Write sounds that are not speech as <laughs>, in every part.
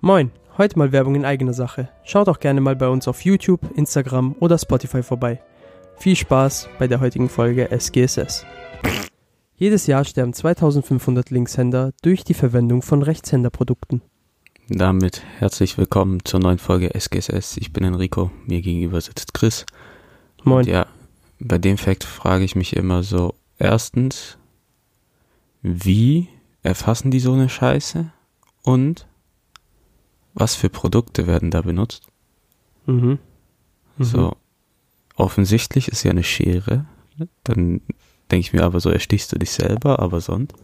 Moin, heute mal Werbung in eigener Sache. Schaut auch gerne mal bei uns auf YouTube, Instagram oder Spotify vorbei. Viel Spaß bei der heutigen Folge SGSS. Jedes Jahr sterben 2500 Linkshänder durch die Verwendung von Rechtshänderprodukten. Damit herzlich willkommen zur neuen Folge SGSS. Ich bin Enrico, mir gegenüber sitzt Chris. Moin. Und ja, bei dem Fakt frage ich mich immer so, erstens, wie erfassen die so eine Scheiße? Und was für Produkte werden da benutzt? Mhm. Mhm. So, offensichtlich ist ja eine Schere. Dann denke ich mir aber so, erstichst du dich selber, aber sonst?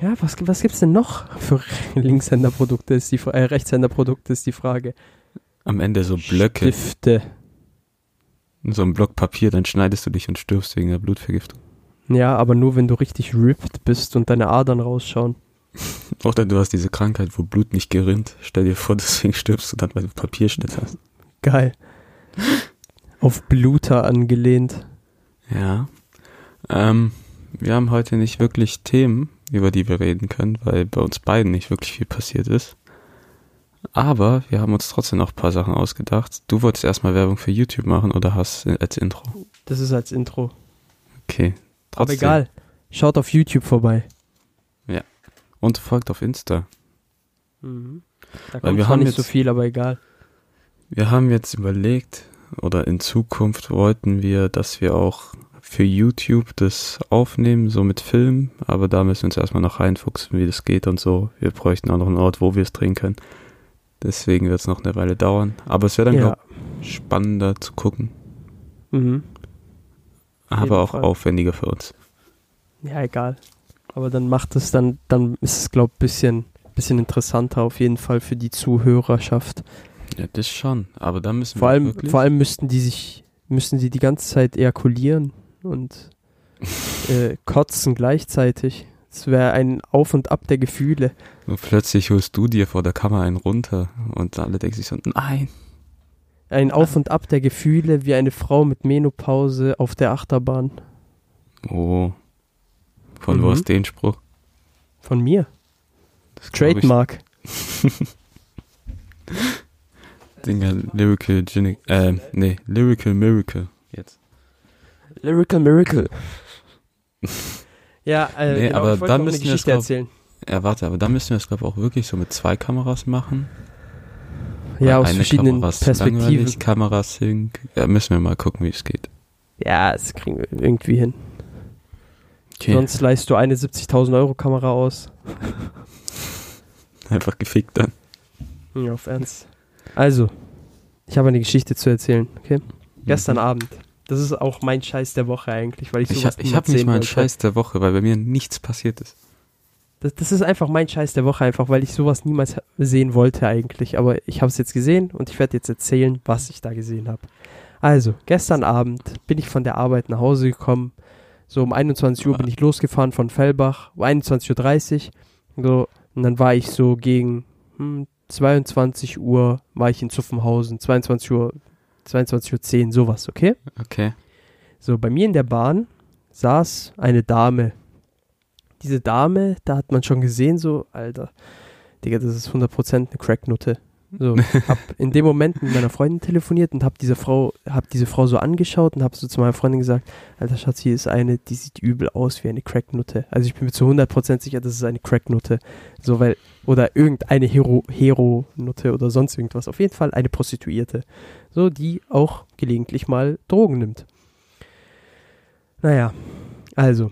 Ja, was, was gibt's denn noch für <laughs> Linkshänderprodukte ist die äh, Rechtshänderprodukte ist die Frage. Am Ende so Blöcke, Stifte. so ein Block Papier, dann schneidest du dich und stirbst wegen der Blutvergiftung. Ja, aber nur wenn du richtig ripped bist und deine Adern rausschauen. Oder du hast diese Krankheit, wo Blut nicht gerinnt. Stell dir vor, <laughs> deswegen stirbst du dann, weil du Papierschnitt hast. Geil. Auf Bluter angelehnt. Ja. Ähm, wir haben heute nicht wirklich Themen, über die wir reden können, weil bei uns beiden nicht wirklich viel passiert ist. Aber wir haben uns trotzdem noch ein paar Sachen ausgedacht. Du wolltest erstmal Werbung für YouTube machen oder hast als Intro? Das ist als Intro. Okay. Aber Trotzdem. egal. Schaut auf YouTube vorbei. Und folgt auf Insta. Da Weil kommt wir haben nicht so jetzt- viel, aber egal. Wir haben jetzt überlegt, oder in Zukunft wollten wir, dass wir auch für YouTube das aufnehmen, so mit Film, aber da müssen wir uns erstmal noch reinfuchsen, wie das geht und so. Wir bräuchten auch noch einen Ort, wo wir es drehen können. Deswegen wird es noch eine Weile dauern. Aber es wäre dann, Ja. ich, spannender zu gucken, Mhm. aber auch Fall. aufwendiger für uns. Ja, egal. Aber dann macht es dann, dann ist es, glaube ich, bisschen, bisschen interessanter auf jeden Fall für die Zuhörerschaft. Ja, das schon. Aber da müssen Vor wir allem, wirklich vor allem müssten die sich, müssten die die ganze Zeit ejakulieren und <laughs> äh, kotzen gleichzeitig. Es wäre ein Auf und Ab der Gefühle. und plötzlich holst du dir vor der Kamera einen runter und alle denken sich so, nein. Ein Auf und Ab der Gefühle wie eine Frau mit Menopause auf der Achterbahn. Oh. Von wo Mhm. ist den Spruch? Von mir. Das. Trademark. <laughs> Dinger, Lyrical Genic, äh, nee, Lyrical Miracle. Jetzt. Lyrical Miracle. ja, äh, Nee, genau, aber dann müssen wir es Geschichte glaub- erzählen. Ja, warte, aber da müssen wir es, glaube ich, auch wirklich so mit zwei Kameras machen. Ja, aus eine verschiedenen Kamera Perspektiven. langweilig, Kamera Sync. Ja, müssen wir mal gucken, wie es geht. Ja, das kriegen wir irgendwie hin. Okay. Sonst leihst du eine 70.000 Euro Kamera aus. <laughs> Einfach gefickt dann. Ja, auf Ernst. Also, ich habe eine Geschichte zu erzählen, okay? Gestern Abend. Das ist auch mein Scheiß der Woche eigentlich, weil ich Ich, sowas hab- ich habe nicht mal einen. Scheiß der Woche, weil bei mir nichts passiert ist. Das, das ist einfach mein Scheiß der Woche, einfach weil ich sowas niemals sehen wollte eigentlich. Aber ich habe es jetzt gesehen und ich werde jetzt erzählen, was ich da gesehen habe. Also, gestern Abend bin ich von der Arbeit nach Hause gekommen. So um 21 Uhr bin ich losgefahren von Fellbach, um 21.30 Uhr. So, und dann war ich so gegen hm, 22 Uhr war ich in Zuffenhausen, 22 Uhr, 22.10 Uhr, sowas, okay? Okay. So, bei mir in der Bahn saß eine Dame. Diese Dame, da hat man schon gesehen, so, Alter, Digga, das ist 100% eine Cracknutte. So, <laughs> hab in dem Moment mit meiner Freundin telefoniert und hab diese Frau, hab diese Frau so angeschaut und hab so zu meiner Freundin gesagt, Alter Schatz, hier ist eine, die sieht übel aus wie eine Cracknutte. Also ich bin mir zu 100% sicher, das ist eine Cracknutte. So, weil, oder irgendeine Hero, Hero-Nutte oder sonst irgendwas. Auf jeden Fall eine Prostituierte. So, die auch gelegentlich mal Drogen nimmt. Naja, also,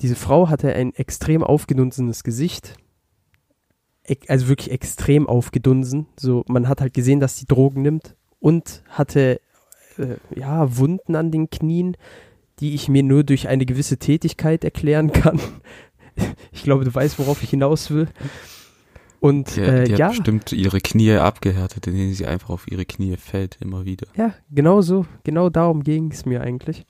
diese Frau hatte ein extrem aufgedunsenes Gesicht. Also wirklich extrem aufgedunsen. So, man hat halt gesehen, dass sie Drogen nimmt und hatte äh, ja Wunden an den Knien, die ich mir nur durch eine gewisse Tätigkeit erklären <laughs> kann. Ich glaube, du weißt, worauf ich hinaus will. Und Die, äh, die hat ja, bestimmt ihre Knie abgehärtet, indem sie einfach auf ihre Knie fällt, immer wieder. Ja, genau so. Genau darum ging es mir eigentlich.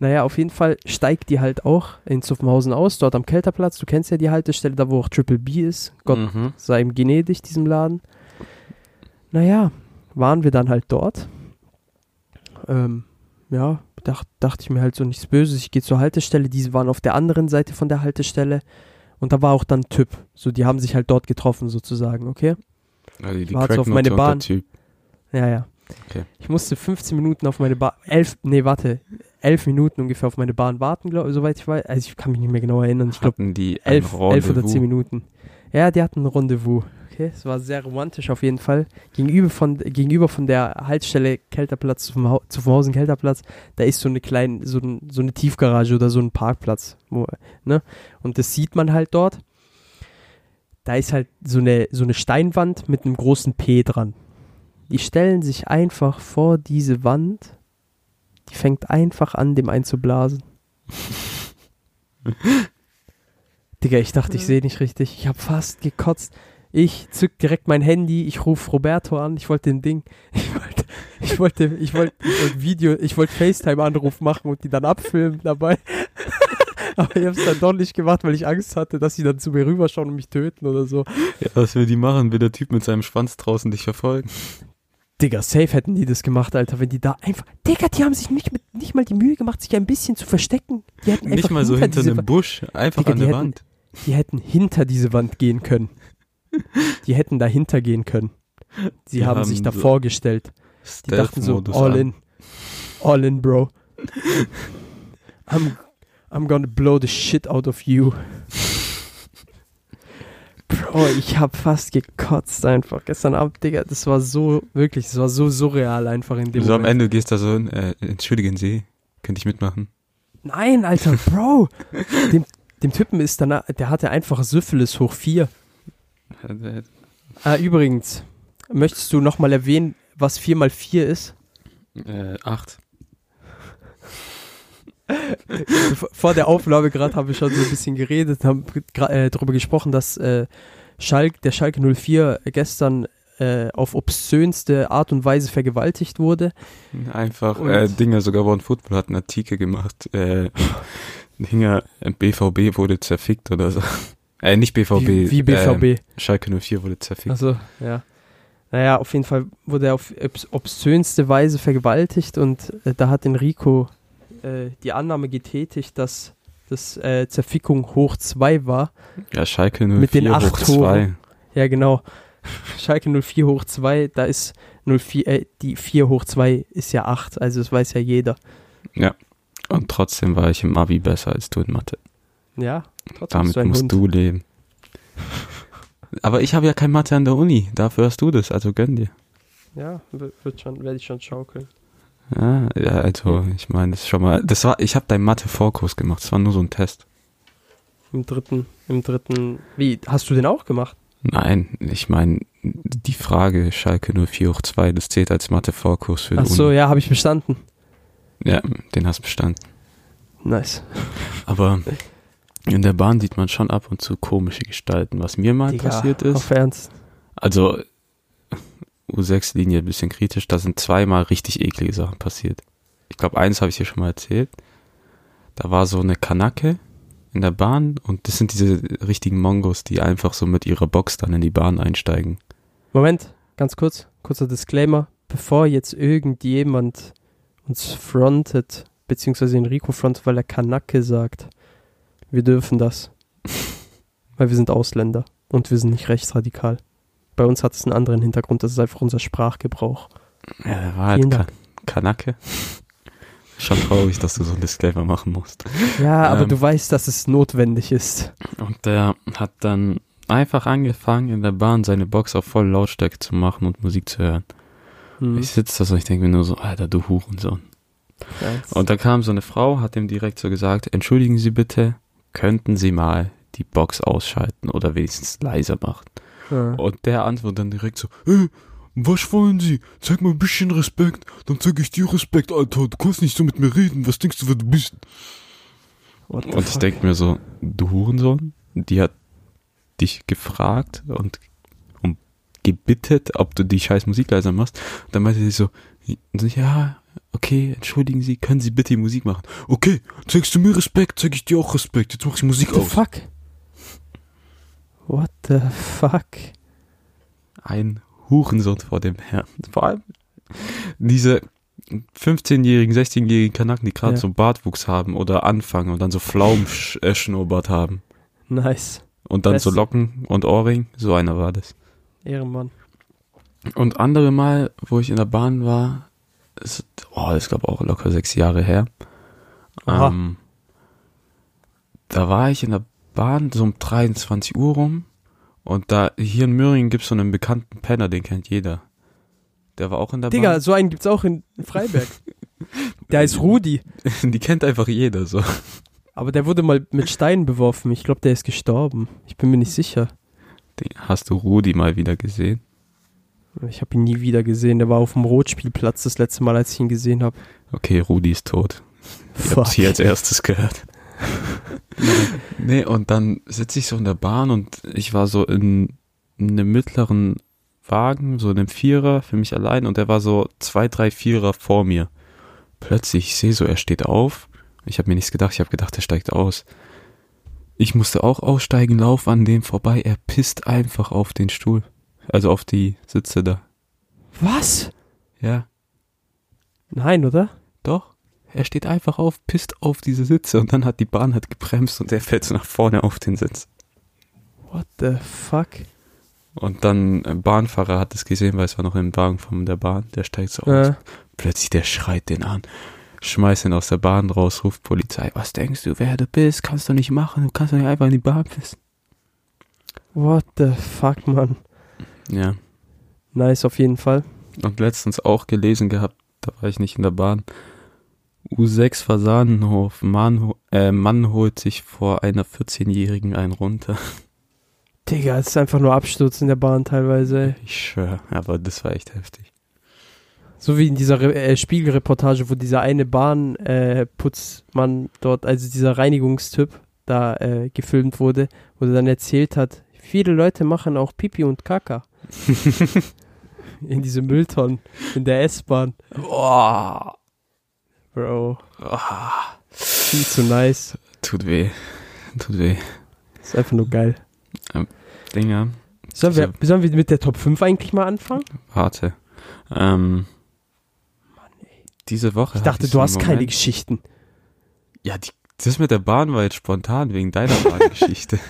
Naja, auf jeden Fall steigt die halt auch in Zuffenhausen aus, dort am Kelterplatz. Du kennst ja die Haltestelle, da wo auch Triple B ist. Gott Mhm. sei ihm gnädig, diesem Laden. Naja, waren wir dann halt dort. Ähm, ja, dacht, dachte ich mir halt so nichts Böses. Ich gehe zur Haltestelle. Diese waren auf der anderen Seite von der Haltestelle. Und da war auch dann ein Typ. So, die haben sich halt dort getroffen, sozusagen, okay? Also die Warte auf Cracknote meine Bahn. Ja, ja. Okay. Ich musste 15 Minuten auf meine Bahn, elf, nee, warte, elf Minuten ungefähr auf meine Bahn warten, glaube soweit ich weiß. Also ich kann mich nicht mehr genau erinnern. Ich glaube, die elf, elf oder zehn Minuten. Ja, die hatten ein Rendezvous. Okay, es war sehr romantisch auf jeden Fall. Gegenüber von, gegenüber von der Haltestelle Kelterplatz Hau- zu Hausen Kelterplatz, da ist so eine kleine, so, ein, so eine Tiefgarage oder so ein Parkplatz. Wo, ne? Und das sieht man halt dort. Da ist halt so eine, so eine Steinwand mit einem großen P dran. Die stellen sich einfach vor diese Wand. Die fängt einfach an, dem einzublasen. <laughs> Digga, ich dachte, ich sehe nicht richtig. Ich habe fast gekotzt. Ich zück direkt mein Handy, ich rufe Roberto an, ich wollte den Ding, <laughs> ich wollte, ich wollte, ich wollte, ich wollte Video, ich wollte FaceTime-Anruf machen und die dann abfilmen dabei. <laughs> Aber ich habe es dann doch nicht gemacht, weil ich Angst hatte, dass sie dann zu mir rüberschauen und mich töten oder so. Ja, was will die machen? Will der Typ mit seinem Schwanz draußen dich verfolgen? Digga, safe hätten die das gemacht, Alter, wenn die da einfach. Digga, die haben sich nicht, mit, nicht mal die Mühe gemacht, sich ein bisschen zu verstecken. Die hätten Nicht mal so hinter einem Busch, einfach Digga, an der hätten- Wand. Die hätten hinter diese Wand gehen können. <laughs> Die hätten dahinter gehen können. Sie haben, haben sich so davor gestellt. Die dachten so, all in. All in, bro. <laughs> I'm, I'm gonna blow the shit out of you. Bro, ich habe fast gekotzt einfach gestern Abend, Digga. Das war so, wirklich, das war so surreal einfach in dem so Moment. am Ende gehst du da so, in, äh, entschuldigen Sie, könnte ich mitmachen? Nein, Alter, <laughs> Bro. dem, dem Typen ist danach, der hatte einfach Syphilis hoch 4. ah, übrigens, möchtest du nochmal erwähnen, was 4 mal 4 ist? Äh, 8. Vor der Aufnahme gerade haben wir schon so ein bisschen geredet, haben äh, darüber gesprochen, dass äh, Schalk, der Schalke 04 gestern äh, auf obszönste Art und Weise vergewaltigt wurde. Einfach, äh, Dinger, sogar One Football hat einen Artikel gemacht, äh, Dinger, BVB wurde zerfickt oder so. Äh, nicht BVB. wie, wie BVB. Äh, Schalke 04 wurde zerfickt. Also, ja. Naja, auf jeden Fall wurde er auf obs- obszönste Weise vergewaltigt und äh, da hat Enrico äh, die Annahme getätigt, dass das äh, Zerfickung hoch 2 war. Ja, Schalke 04 Mit den hoch acht 2. Toren. Ja, genau. Schalke 04 hoch 2, da ist 04, äh, die 4 hoch 2 ist ja 8, also das weiß ja jeder. Und trotzdem war ich im Abi besser als du in Mathe. Ja, trotzdem Damit du musst Hund. du leben. <laughs> Aber ich habe ja kein Mathe an der Uni, dafür hast du das, also gönn dir. Ja, wird schon, werde ich schon schaukeln. Ja, also ich meine, das ist schon mal, das war, ich habe deinen Mathe-Vorkurs gemacht, das war nur so ein Test. Im dritten, im dritten, wie, hast du den auch gemacht? Nein, ich meine, die Frage Schalke 04 hoch 2, das zählt als Mathe-Vorkurs für Ach so, Uni. ja, habe ich bestanden. Ja, den hast du bestanden. Nice. Aber in der Bahn sieht man schon ab und zu komische Gestalten. Was mir mal Digga, passiert ist, Auf Ernst. also U6-Linie ein bisschen kritisch, da sind zweimal richtig eklige Sachen passiert. Ich glaube, eins habe ich dir schon mal erzählt. Da war so eine Kanacke in der Bahn und das sind diese richtigen Mongos, die einfach so mit ihrer Box dann in die Bahn einsteigen. Moment, ganz kurz, kurzer Disclaimer. Bevor jetzt irgendjemand uns frontet, beziehungsweise Enrico frontet, weil er Kanacke sagt, wir dürfen das. <laughs> weil wir sind Ausländer und wir sind nicht rechtsradikal. Bei uns hat es einen anderen Hintergrund, das ist einfach unser Sprachgebrauch. Ja, der war halt Vielen Dank. Kanacke. Schon traurig, dass du so ein Disclaimer machen musst. Ja, aber Ähm. du weißt, dass es notwendig ist. Und der hat dann einfach angefangen, in der Bahn seine Box auf voll Lautstärke zu machen und Musik zu hören. Hm. Ich sitze da so, ich denke mir nur so, Alter, du Hurensohn. Und da kam so eine Frau, hat ihm direkt so gesagt, entschuldigen Sie bitte, könnten Sie mal die Box ausschalten oder wenigstens leiser machen. Ja. Und der antwortet dann direkt so, hey, was wollen Sie? Zeig mal ein bisschen Respekt, dann zeig ich dir Respekt, Alter. Du kannst nicht so mit mir reden, was denkst du, wer du bist? Und ich fuck? denke mir so, du Hurensohn, die hat dich gefragt und um gebittet, ob du die scheiß Musik leiser machst. Und dann meinte sie so, ja, okay, entschuldigen Sie, können Sie bitte die Musik machen? Okay, zeigst du mir Respekt, zeig ich dir auch Respekt. Jetzt mach ich Musik What the aus. fuck? What the fuck? Ein Hurensohn vor dem Herrn. Vor allem diese 15-jährigen, 16-jährigen Kanaken, die gerade Ja. so Bartwuchs haben oder anfangen und dann so Pflaumenschnurrbart <laughs> haben. Nice. Und dann so Beste. Locken und Ohrring, so einer war das. Ehrenmann. Und andere Mal, wo ich in der Bahn war, ist, oh, das glaube auch locker sechs Jahre her. Ähm, da war ich in der Bahn so um 23 Uhr rum und da hier in Möhringen gibt es so einen bekannten Penner, den kennt jeder. Der war auch in der Digga, Bahn. so einen gibt's auch in Freiberg. <laughs> Der heißt Rudi. <laughs> Die kennt einfach jeder so. Aber der wurde mal mit Steinen beworfen. Ich glaube, der ist gestorben. Ich bin mir nicht sicher. Hast du Rudi mal wieder gesehen? Ich habe ihn nie wieder gesehen. Der war auf dem Rotspielplatz das letzte Mal, als ich ihn gesehen habe. Okay, Rudi ist tot. Ich hab's hier als erstes gehört. <laughs> nee, und dann sitze ich so in der Bahn und ich war so in, in einem mittleren Wagen, so in einem Vierer für mich allein und der war so zwei, drei Vierer vor mir. Plötzlich, ich sehe so, er steht auf. Ich habe mir nichts gedacht, ich habe gedacht, er steigt aus. Ich musste auch aussteigen, lauf an dem vorbei. Er pisst einfach auf den Stuhl. Also auf die Sitze da. Was? Ja, Nein, oder? doch. Er steht einfach auf, pisst auf diese Sitze und dann hat die Bahn halt gebremst und er fällt so nach vorne auf den Sitz. What the fuck? Und dann ein Bahnfahrer hat es gesehen, weil es war noch im Wagen von der Bahn, der steigt so aus. Äh, Plötzlich der schreit den an, schmeißt ihn aus der Bahn raus, ruft Polizei. Was denkst du, wer du bist? Kannst du nicht machen, du kannst doch nicht einfach in die Bahn pissen. what the fuck, Mann. Ja. Nice, auf jeden Fall. Und letztens auch gelesen gehabt, da war ich nicht in der Bahn. U6 Fasanenhof, Mann, äh, Mann holt sich vor einer 14-Jährigen einen runter. Digga, es ist einfach nur Absturz in der Bahn teilweise. Ey. Ich schwör, aber das war echt heftig. So wie in dieser Re äh, Spiegelreportage, wo dieser eine Bahnputzmann äh, dort, also dieser Reinigungstyp, da äh, gefilmt wurde, wo er dann erzählt hat, viele Leute machen auch Pipi und Kaka <laughs> in diese Mülltonnen in der S-Bahn. Boah. Bro, Ah, viel zu nice. tut weh. Tut weh. Ist einfach nur geil. Dinger. Sollen wir, sollen wir mit der Top 5 eigentlich mal anfangen? Warte. Ähm, diese Woche. Ich dachte, du hast einen keine Moment- Geschichten. Ja, die, das mit der Bahn war jetzt spontan wegen deiner Bahngeschichte.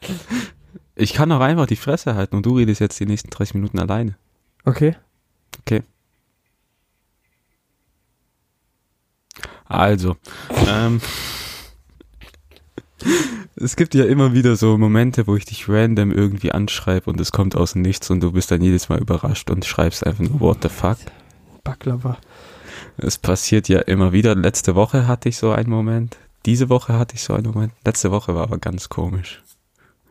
<laughs> ich kann auch einfach die Fresse halten und du redest jetzt die nächsten 30 Minuten alleine. Okay. Also, ähm, <laughs> es gibt ja immer wieder so Momente, wo ich dich random irgendwie anschreibe und es kommt aus dem Nichts und du bist dann jedes Mal überrascht und schreibst einfach nur What the fuck. Baklava. Es passiert ja immer wieder. Letzte Woche hatte ich so einen Moment. Diese Woche hatte ich so einen Moment. Letzte Woche war aber ganz komisch.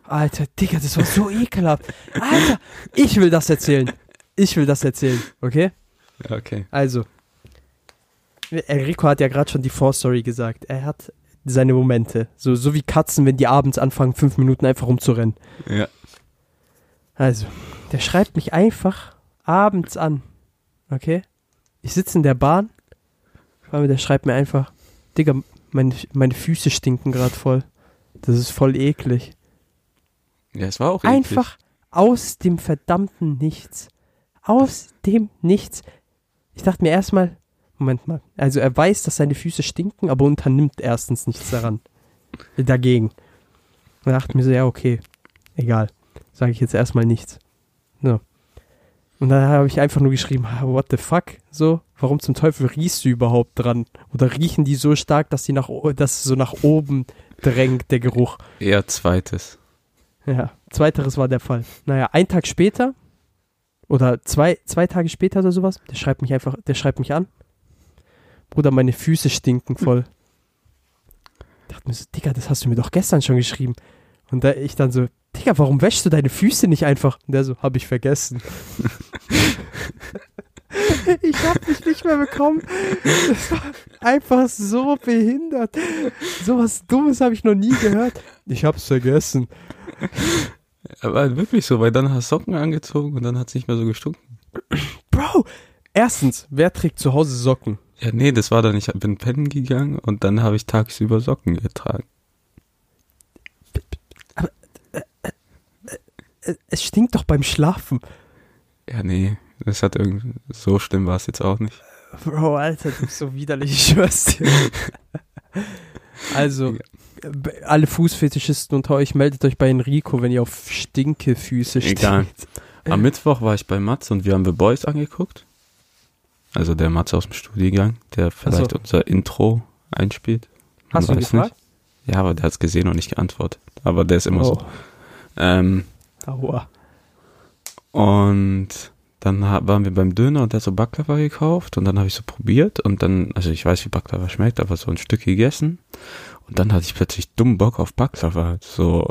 Alter, Digga, das war so ekelhaft. Alter, ich will das erzählen. Ich will das erzählen, okay? Ja, okay. Also, Enrico hat ja gerade schon die Vorstory gesagt. Er hat seine Momente. So, so wie Katzen, wenn die abends anfangen, fünf Minuten einfach rumzurennen. Ja. Also, der schreibt mich einfach abends an. Okay? Ich sitze in der Bahn. Der schreibt mir einfach, Digga, meine, meine Füße stinken gerade voll. Das ist voll eklig. Ja, es war auch eklig. Einfach aus dem verdammten Nichts. Aus dem Nichts. Ich dachte mir erstmal, Moment mal, also er weiß, dass seine Füße stinken, aber unternimmt erstens nichts daran. Dagegen. Und dachte mir so, ja, okay, egal. Sage ich jetzt erstmal nichts. So. Und dann habe ich einfach nur geschrieben, "Ah, what the fuck? So, warum zum Teufel riechst du überhaupt dran? Oder riechen die so stark, dass die nach, dass so nach oben drängt, der Geruch? Eher zweites. Ja, zweiteres war der Fall. Naja, ein Tag später oder zwei, zwei Tage später oder sowas, der schreibt mich einfach, der schreibt mich an. Bruder, meine Füße stinken voll. Ich dachte mir so, Digga, das hast du mir doch gestern schon geschrieben. Und da ich dann so, Digga, warum wäschst du deine Füße nicht einfach? Und der so, hab ich vergessen. <laughs> ich hab mich nicht mehr bekommen. Das war einfach so behindert. Sowas Dummes habe ich noch nie gehört. Ich hab's vergessen. Aber wirklich so, weil dann hast du Socken angezogen und dann hat es nicht mehr so gestunken. Bro, erstens, wer trägt zu Hause Socken? Ja, nee, das war dann, ich bin pennen gegangen und dann habe ich tagsüber Socken getragen. Äh, Es stinkt doch beim Schlafen. Ja, nee, das hat irgendwie, so schlimm war es jetzt auch nicht. Bro, Alter, du bist so widerlich, ich schwör's dir. Also, alle Fußfetischisten unter euch, meldet euch bei Enrico, wenn ihr auf Stinkefüße steht. Egal. Am Mittwoch war ich bei Mats und wir haben The Boys angeguckt. Also der Mats aus dem Studiengang, der vielleicht so. unser Intro einspielt. Man Hast du ihn gefragt? Ja, aber der hat es gesehen und nicht geantwortet. Aber der ist immer so. Oh, Ähm, aua. und dann waren wir beim Döner und der hat so Baklava gekauft und dann habe ich so probiert und dann, also ich weiß, wie Baklava schmeckt, aber so ein Stück gegessen und dann hatte ich plötzlich dummen Bock auf Baklava. So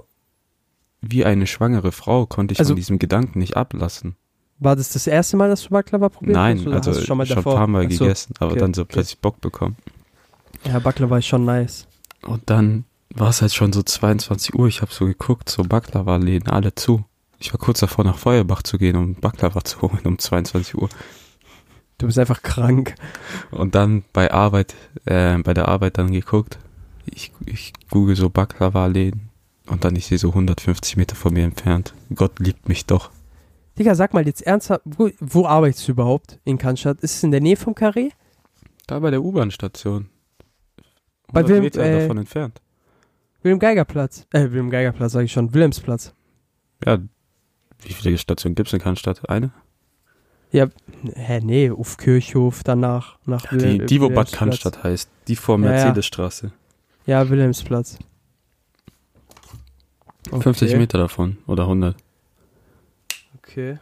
wie eine schwangere Frau konnte ich Also- von diesem Gedanken nicht ablassen. War das das erste Mal, dass du Baklava probiert hast? Nein, also hast schon, schon mal ein davor? paar Mal so. gegessen, aber okay, dann so okay. plötzlich Bock bekommen. Ja, Baklava ist schon nice. Und dann war es halt schon so 22 Uhr, ich habe so geguckt, so Baklava-Läden, alle zu. Ich war kurz davor, nach Feuerbach zu gehen, um Baklava zu holen um 22 Uhr. Du bist einfach krank. Und dann bei Arbeit, äh, bei der Arbeit dann geguckt. Ich, ich google so Baklava-Läden. Und dann ich sehe so 150 Meter von mir entfernt. Gott liebt mich doch. Digga, sag mal jetzt ernsthaft, wo, wo arbeitest du überhaupt in Cannstatt? Ist es in der Nähe vom Carré? Da bei der U-Bahn-Station. Bei 100 wem, Meter äh, davon entfernt. Wilhelm Geigerplatz. Äh, Wilhelm Geigerplatz, sag ich schon. Wilhelmsplatz. Ja, wie viele Stationen gibt's in Cannstatt? Eine? Hä, nee, auf Kirchhof, danach nach Ja, die, Wil- die, wo Bad. Cannstatt heißt. Die vor Ja, ja. Mercedesstraße. Ja, Wilhelmsplatz. 50 Okay. Meter davon. Oder 100. Okay.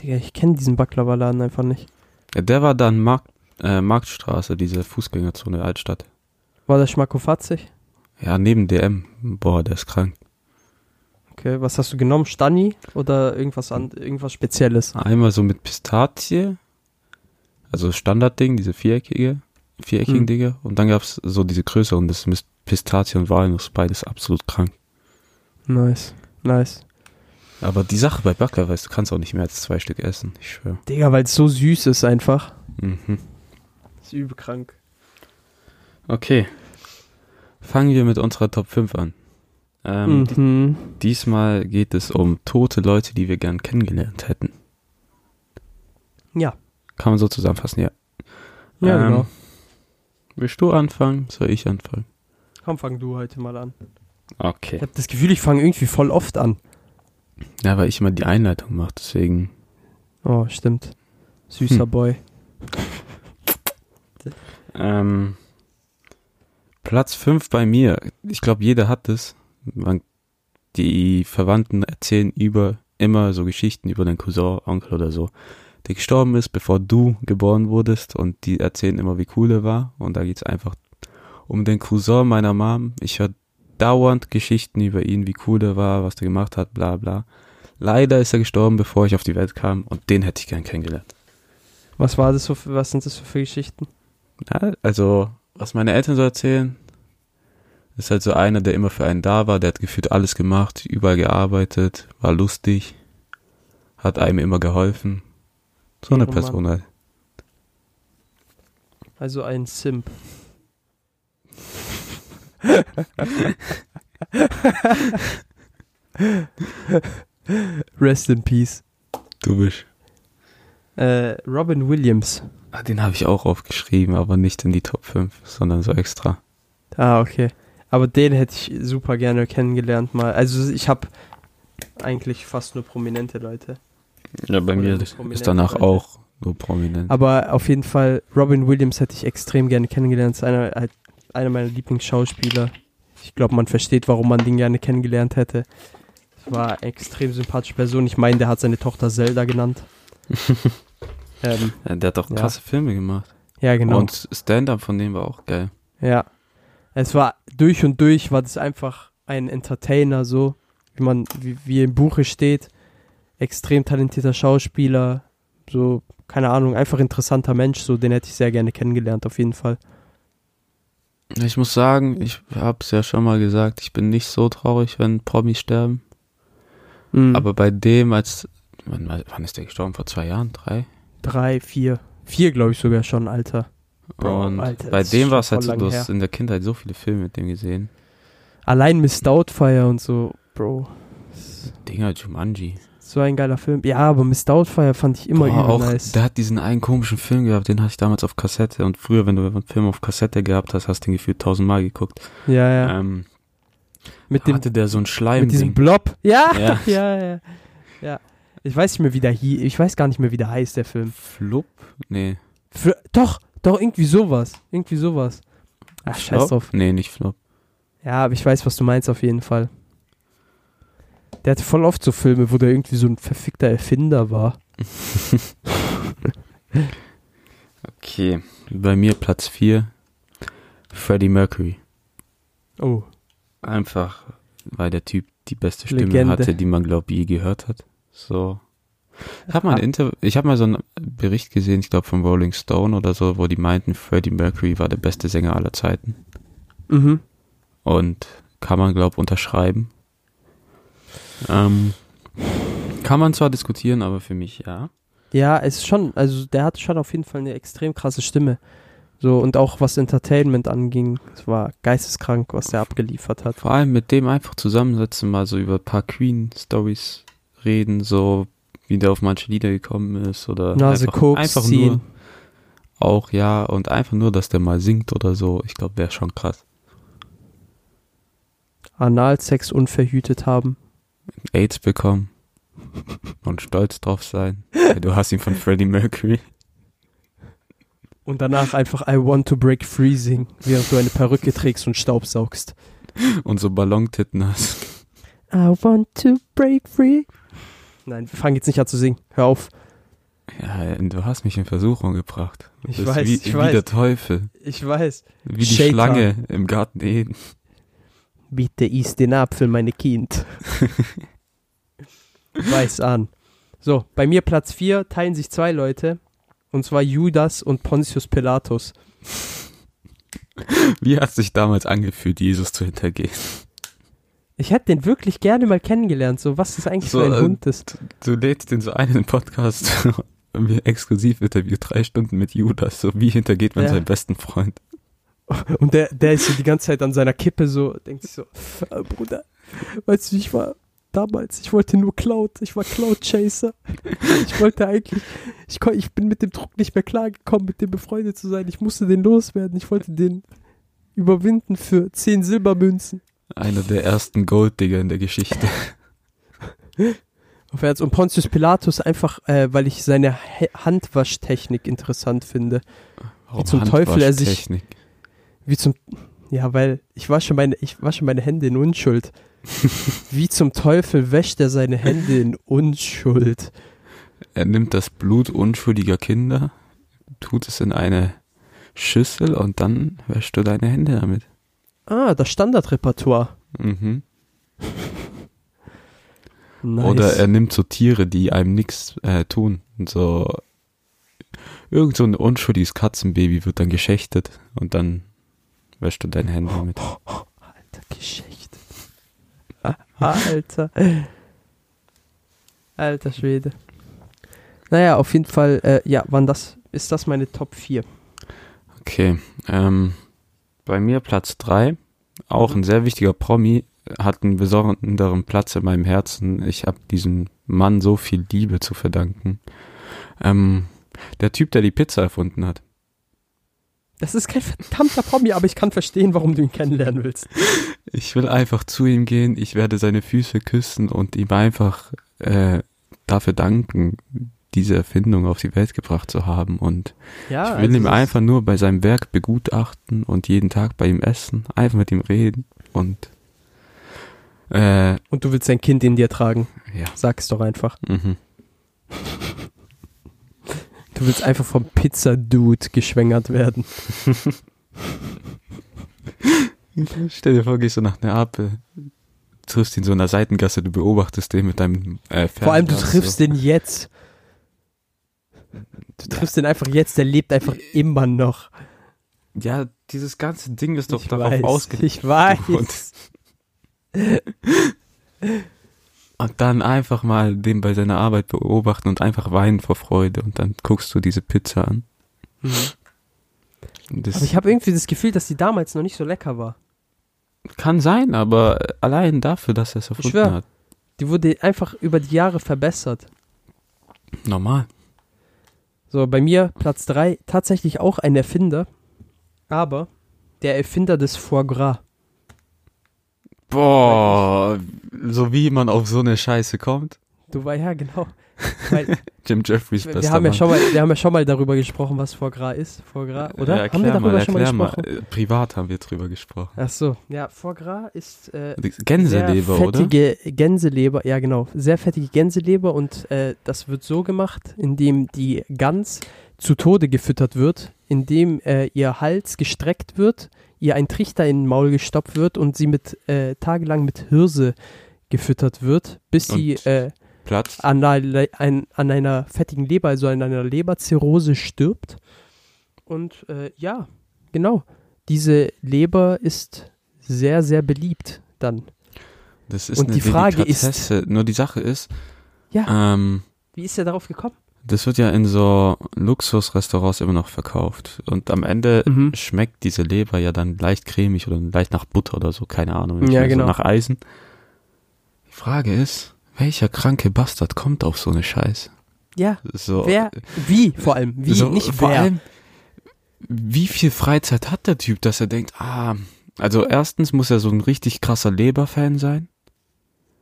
Digga, ich kenne diesen Baklava-Laden einfach nicht. Ja, der war dann Markt, äh, Marktstraße, diese Fußgängerzone Altstadt. War das schmackofatzig? Ja, neben DM. Boah, der ist krank. Okay, was hast du genommen? Stani oder irgendwas an, irgendwas Spezielles? Einmal so mit Pistazie. Also Standardding, diese viereckige, viereckigen Hm. Dinge. Und dann gab's so diese größeren, das mit Pistazie und Walnuss, beides absolut krank. Nice, nice. Aber die Sache bei Baklava ist, du kannst auch nicht mehr als zwei Stück essen, ich schwöre. Digga, weil es so süß ist einfach. Mhm. ist übel krank. Okay. Fangen wir mit unserer Top 5 an. Ähm, mhm. Diesmal geht es um tote Leute, die wir gern kennengelernt hätten. Ja. Kann man so zusammenfassen, ja. Ja, Ähm, genau. Willst du anfangen? Soll ich anfangen? Komm, fang du heute mal an. Ich Okay. habe das Gefühl, ich fange irgendwie voll oft an. Ja, weil ich immer die Einleitung mache, deswegen. Oh, stimmt. Süßer Hm. Boy. <laughs> Ähm, Platz 5 bei mir. Ich glaube, jeder hat es. Die Verwandten erzählen über immer so Geschichten über den Cousin, Onkel oder so, der gestorben ist, bevor du geboren wurdest und die erzählen immer, wie cool er war. Und da geht's einfach um den Cousin meiner Mom. Ich höre dauernd Geschichten über ihn, wie cool er war, was er gemacht hat, bla bla. Leider ist er gestorben, bevor ich auf die Welt kam und den hätte ich gern kennengelernt. Was war das so für, was sind das so für Geschichten? Ja, also, was meine Eltern so erzählen, ist halt so einer, der immer für einen da war, der hat gefühlt alles gemacht, überall gearbeitet, war lustig, hat einem immer geholfen. So eine. Person halt. Also ein Simp. <laughs> Rest in Peace. Du bist. Äh, Robin Williams. Ah, den habe ich auch aufgeschrieben, aber nicht in die Top 5, sondern so extra. Ah, okay. Aber den hätte ich super gerne kennengelernt mal. Also ich habe eigentlich fast nur prominente Leute. Ja, bei Oder mir ist danach Leute. auch nur prominent. Aber auf jeden Fall, Robin Williams hätte ich extrem gerne kennengelernt. Ist einer, halt, einer meiner Lieblingsschauspieler. Ich glaube, man versteht, warum man den gerne kennengelernt hätte. War eine extrem sympathische Person. Ich meine, der hat seine Tochter Zelda genannt. <laughs> ähm, Ja, der hat auch Ja. krasse Filme gemacht. ja, genau. Und Stand-Up von dem war auch geil. Ja. Es war durch und durch, war das einfach ein Entertainer, so wie man, wie, wie im Buche steht. Extrem talentierter Schauspieler, so, keine Ahnung, einfach interessanter Mensch, so den hätte ich sehr gerne kennengelernt, auf jeden Fall. Ich muss sagen, ich hab's ja schon mal gesagt, ich bin nicht so traurig, wenn Promis sterben. Mhm. Aber bei dem, als. Wann, wann ist der gestorben? Vor zwei Jahren? Drei? Drei, vier, vier glaube ich sogar schon, Alter. Bro, und Alter, bei dem war es halt so, du hast in der Kindheit so viele Filme mit dem gesehen. Allein Miss Doubtfire und so, Bro. Dinger, Jumanji. So ein geiler Film. Ja, aber Miss Doubtfire fand ich immer Boah, übel auch, nice. Der hat diesen einen komischen Film gehabt, den hatte ich damals auf Kassette. Und früher, wenn du einen Film auf Kassette gehabt hast, hast du den gefühlt tausendmal geguckt. Ja, ja. Ähm, Mit dem, Hatte der so ein Schleim. mit diesem Blob. Ja, ja, <laughs> Ja. ja, ja, Ich weiß nicht mehr, wie der hie Ich weiß gar nicht mehr, wie der heißt, der Film. Flup? Nee. Für, doch, doch, irgendwie sowas. Irgendwie sowas. Ach, scheiß Flop? drauf. Nee, nicht Flop. Ja, aber ich weiß, was du meinst auf jeden Fall. Der hatte voll oft so Filme, wo der irgendwie so ein verfickter Erfinder war. <laughs> Okay. Bei mir Platz 4. Freddie Mercury. Oh, Einfach, weil der Typ die beste Stimme Legende. hatte, die man, glaube ich, je gehört hat. So. Ich habe mal, Inter ich hab mal so einen Bericht gesehen, ich glaube von Rolling Stone oder so, wo die meinten, Freddie Mercury war der beste Sänger aller Zeiten. Mhm. Und kann man, glaube ich, unterschreiben. Ähm, kann man zwar diskutieren, aber für mich ja. Ja, es ist schon, also der hatte schon auf jeden Fall eine extrem krasse Stimme. So, und auch was Entertainment anging, es war geisteskrank, was der abgeliefert hat. Vor allem mit dem einfach zusammensetzen, mal so über ein paar Queen-Stories reden, so wie der auf manche Lieder gekommen ist oder Nase einfach, Koks einfach ziehen. nur auch ja und einfach nur, dass der mal singt oder so. Ich glaube, wäre schon krass. Analsex unverhütet haben. AIDS bekommen <laughs> und stolz drauf sein. Du hast ihn von Freddie Mercury. Und danach einfach I want to break freezing, während du eine Perücke trägst und Staubsaugst. und so Ballontitten hast. I want to break free. Nein, wir fangen jetzt nicht an zu singen. Hör auf. Ja, du hast mich in Versuchung gebracht. Du Ich bist weiß, wie, ich wie weiß. der Teufel, Ich weiß. wie die Shaitan. Schlange im Garten Eden. Bitte iss den Apfel, meine Kind. <laughs> Weiß an. So, bei mir Platz 4 teilen sich zwei Leute. Und zwar Judas und Pontius Pilatus. Wie hat sich damals angefühlt, Jesus zu hintergehen? Ich hätte den wirklich gerne mal kennengelernt. So, was das eigentlich So, für ein äh, Hund ist. Du lädst den so ein in den Podcast <laughs> wir exklusiv Interview drei Stunden mit Judas. So wie hintergeht man Ja. seinen besten Freund? Und der, der ist so die ganze Zeit an seiner Kippe so, denkt sich so, "Äh, Bruder, weißt du, ich war damals, ich wollte nur Cloud, ich war Cloud Chaser. Ich wollte eigentlich, ich, ich bin mit dem Druck nicht mehr klargekommen, mit dem befreundet zu sein. Ich musste den loswerden, ich wollte den überwinden für 10 Silbermünzen. Einer der ersten Golddigger in der Geschichte. Auf Ernst. Und Pontius Pilatus einfach, äh, weil ich seine Handwaschtechnik interessant finde. Warum zum Teufel er sich-? Wie zum, ja, weil ich wasche meine, ich wasche meine Hände in Unschuld. <laughs> Wie zum Teufel wäscht er seine Hände in Unschuld? Er nimmt das Blut unschuldiger Kinder, tut es in eine Schüssel und dann wäschst du deine Hände damit. Ah, das Standardrepertoire. Mhm. <laughs> Nice. Oder er nimmt so Tiere, die einem nichts äh, tun. So irgend so ein unschuldiges Katzenbaby wird dann geschächtet und dann wäschst du deine Hände damit. Alter, Geschichte. <laughs> Alter. Alter Schwede. Naja, auf jeden Fall, äh, ja, wann das, ist das meine Top 4. Okay, ähm, bei mir Platz 3, auch ein sehr wichtiger Promi, hat einen besonderen Platz in meinem Herzen. Ich habe diesem Mann so viel Liebe zu verdanken. Ähm, der Typ, der die Pizza erfunden hat. Das ist kein verdammter Promi, aber ich kann verstehen, warum du ihn kennenlernen willst. Ich will einfach zu ihm gehen, ich werde seine Füße küssen und ihm einfach äh, dafür danken, diese Erfindung auf die Welt gebracht zu haben. Und Ja, ich will also ihm einfach nur bei seinem Werk begutachten und jeden Tag bei ihm essen, einfach mit ihm reden und äh, Und du willst sein Kind in dir tragen. ja. Sag's doch einfach. Mhm. Du willst einfach vom Pizza-Dude geschwängert werden. <laughs> Stell dir vor, gehst du nach Neapel, triffst ihn so in der Seitengasse, du beobachtest den mit deinem äh, Vor allem, du triffst so. den jetzt. Du triffst den einfach jetzt, der lebt einfach immer noch. Ja, dieses ganze Ding ist doch ich darauf ausgelegt. Ich weiß. <laughs> Und- dann einfach mal den bei seiner Arbeit beobachten und einfach weinen vor Freude und dann guckst du diese Pizza an. Mhm. Das Aber ich habe irgendwie das Gefühl, dass die damals noch nicht so lecker war. kann sein, aber allein dafür, dass er es erfunden schwör. hat. Die wurde einfach über die Jahre verbessert. Normal. So, bei mir Platz 3, tatsächlich auch ein Erfinder, aber der Erfinder des Foie Gras. Boah, so wie man auf so eine Scheiße kommt. Du war ja genau. Weil <laughs> Jim Jeffries wir, bester haben ja Mann. schon mal, wir haben ja schon mal darüber gesprochen, was Foie Gras ist. Foie Gras, oder? Ja, haben wir erklär darüber mal, schon mal erklär gesprochen? Mal. Äh, Privat haben wir drüber gesprochen. Ach so, ja, Foie Gras ist äh, Gänseleber, sehr oder? fettige Gänseleber, ja genau, sehr fettige Gänseleber und äh, das wird so gemacht, indem die Gans zu Tode gefüttert wird, indem äh, ihr Hals gestreckt wird, ihr ein Trichter in den Maul gestopft wird und sie mit äh, tagelang mit Hirse gefüttert wird, bis sie Und äh, Platz. an, einer, ein, an einer fettigen Leber, also an einer Leberzirrhose stirbt. Und äh, ja, genau. Diese Leber ist sehr, sehr beliebt dann. Das ist Und eine die Frage ist-. Nur die Sache ist, Ja, ähm, wie ist er darauf gekommen? Das wird ja in so Luxusrestaurants immer noch verkauft. Und am Ende Mhm. schmeckt diese Leber ja dann leicht cremig oder leicht nach Butter oder so, keine Ahnung. Ja, so genau. nach Eisen. Die Frage ist, welcher kranke Bastard kommt auf so eine Scheiße? Ja, So, wer, wie vor allem, wie, so, nicht vor wer. allem, wie viel Freizeit hat der Typ, dass er denkt, ah, also erstens muss er so ein richtig krasser Leberfan sein.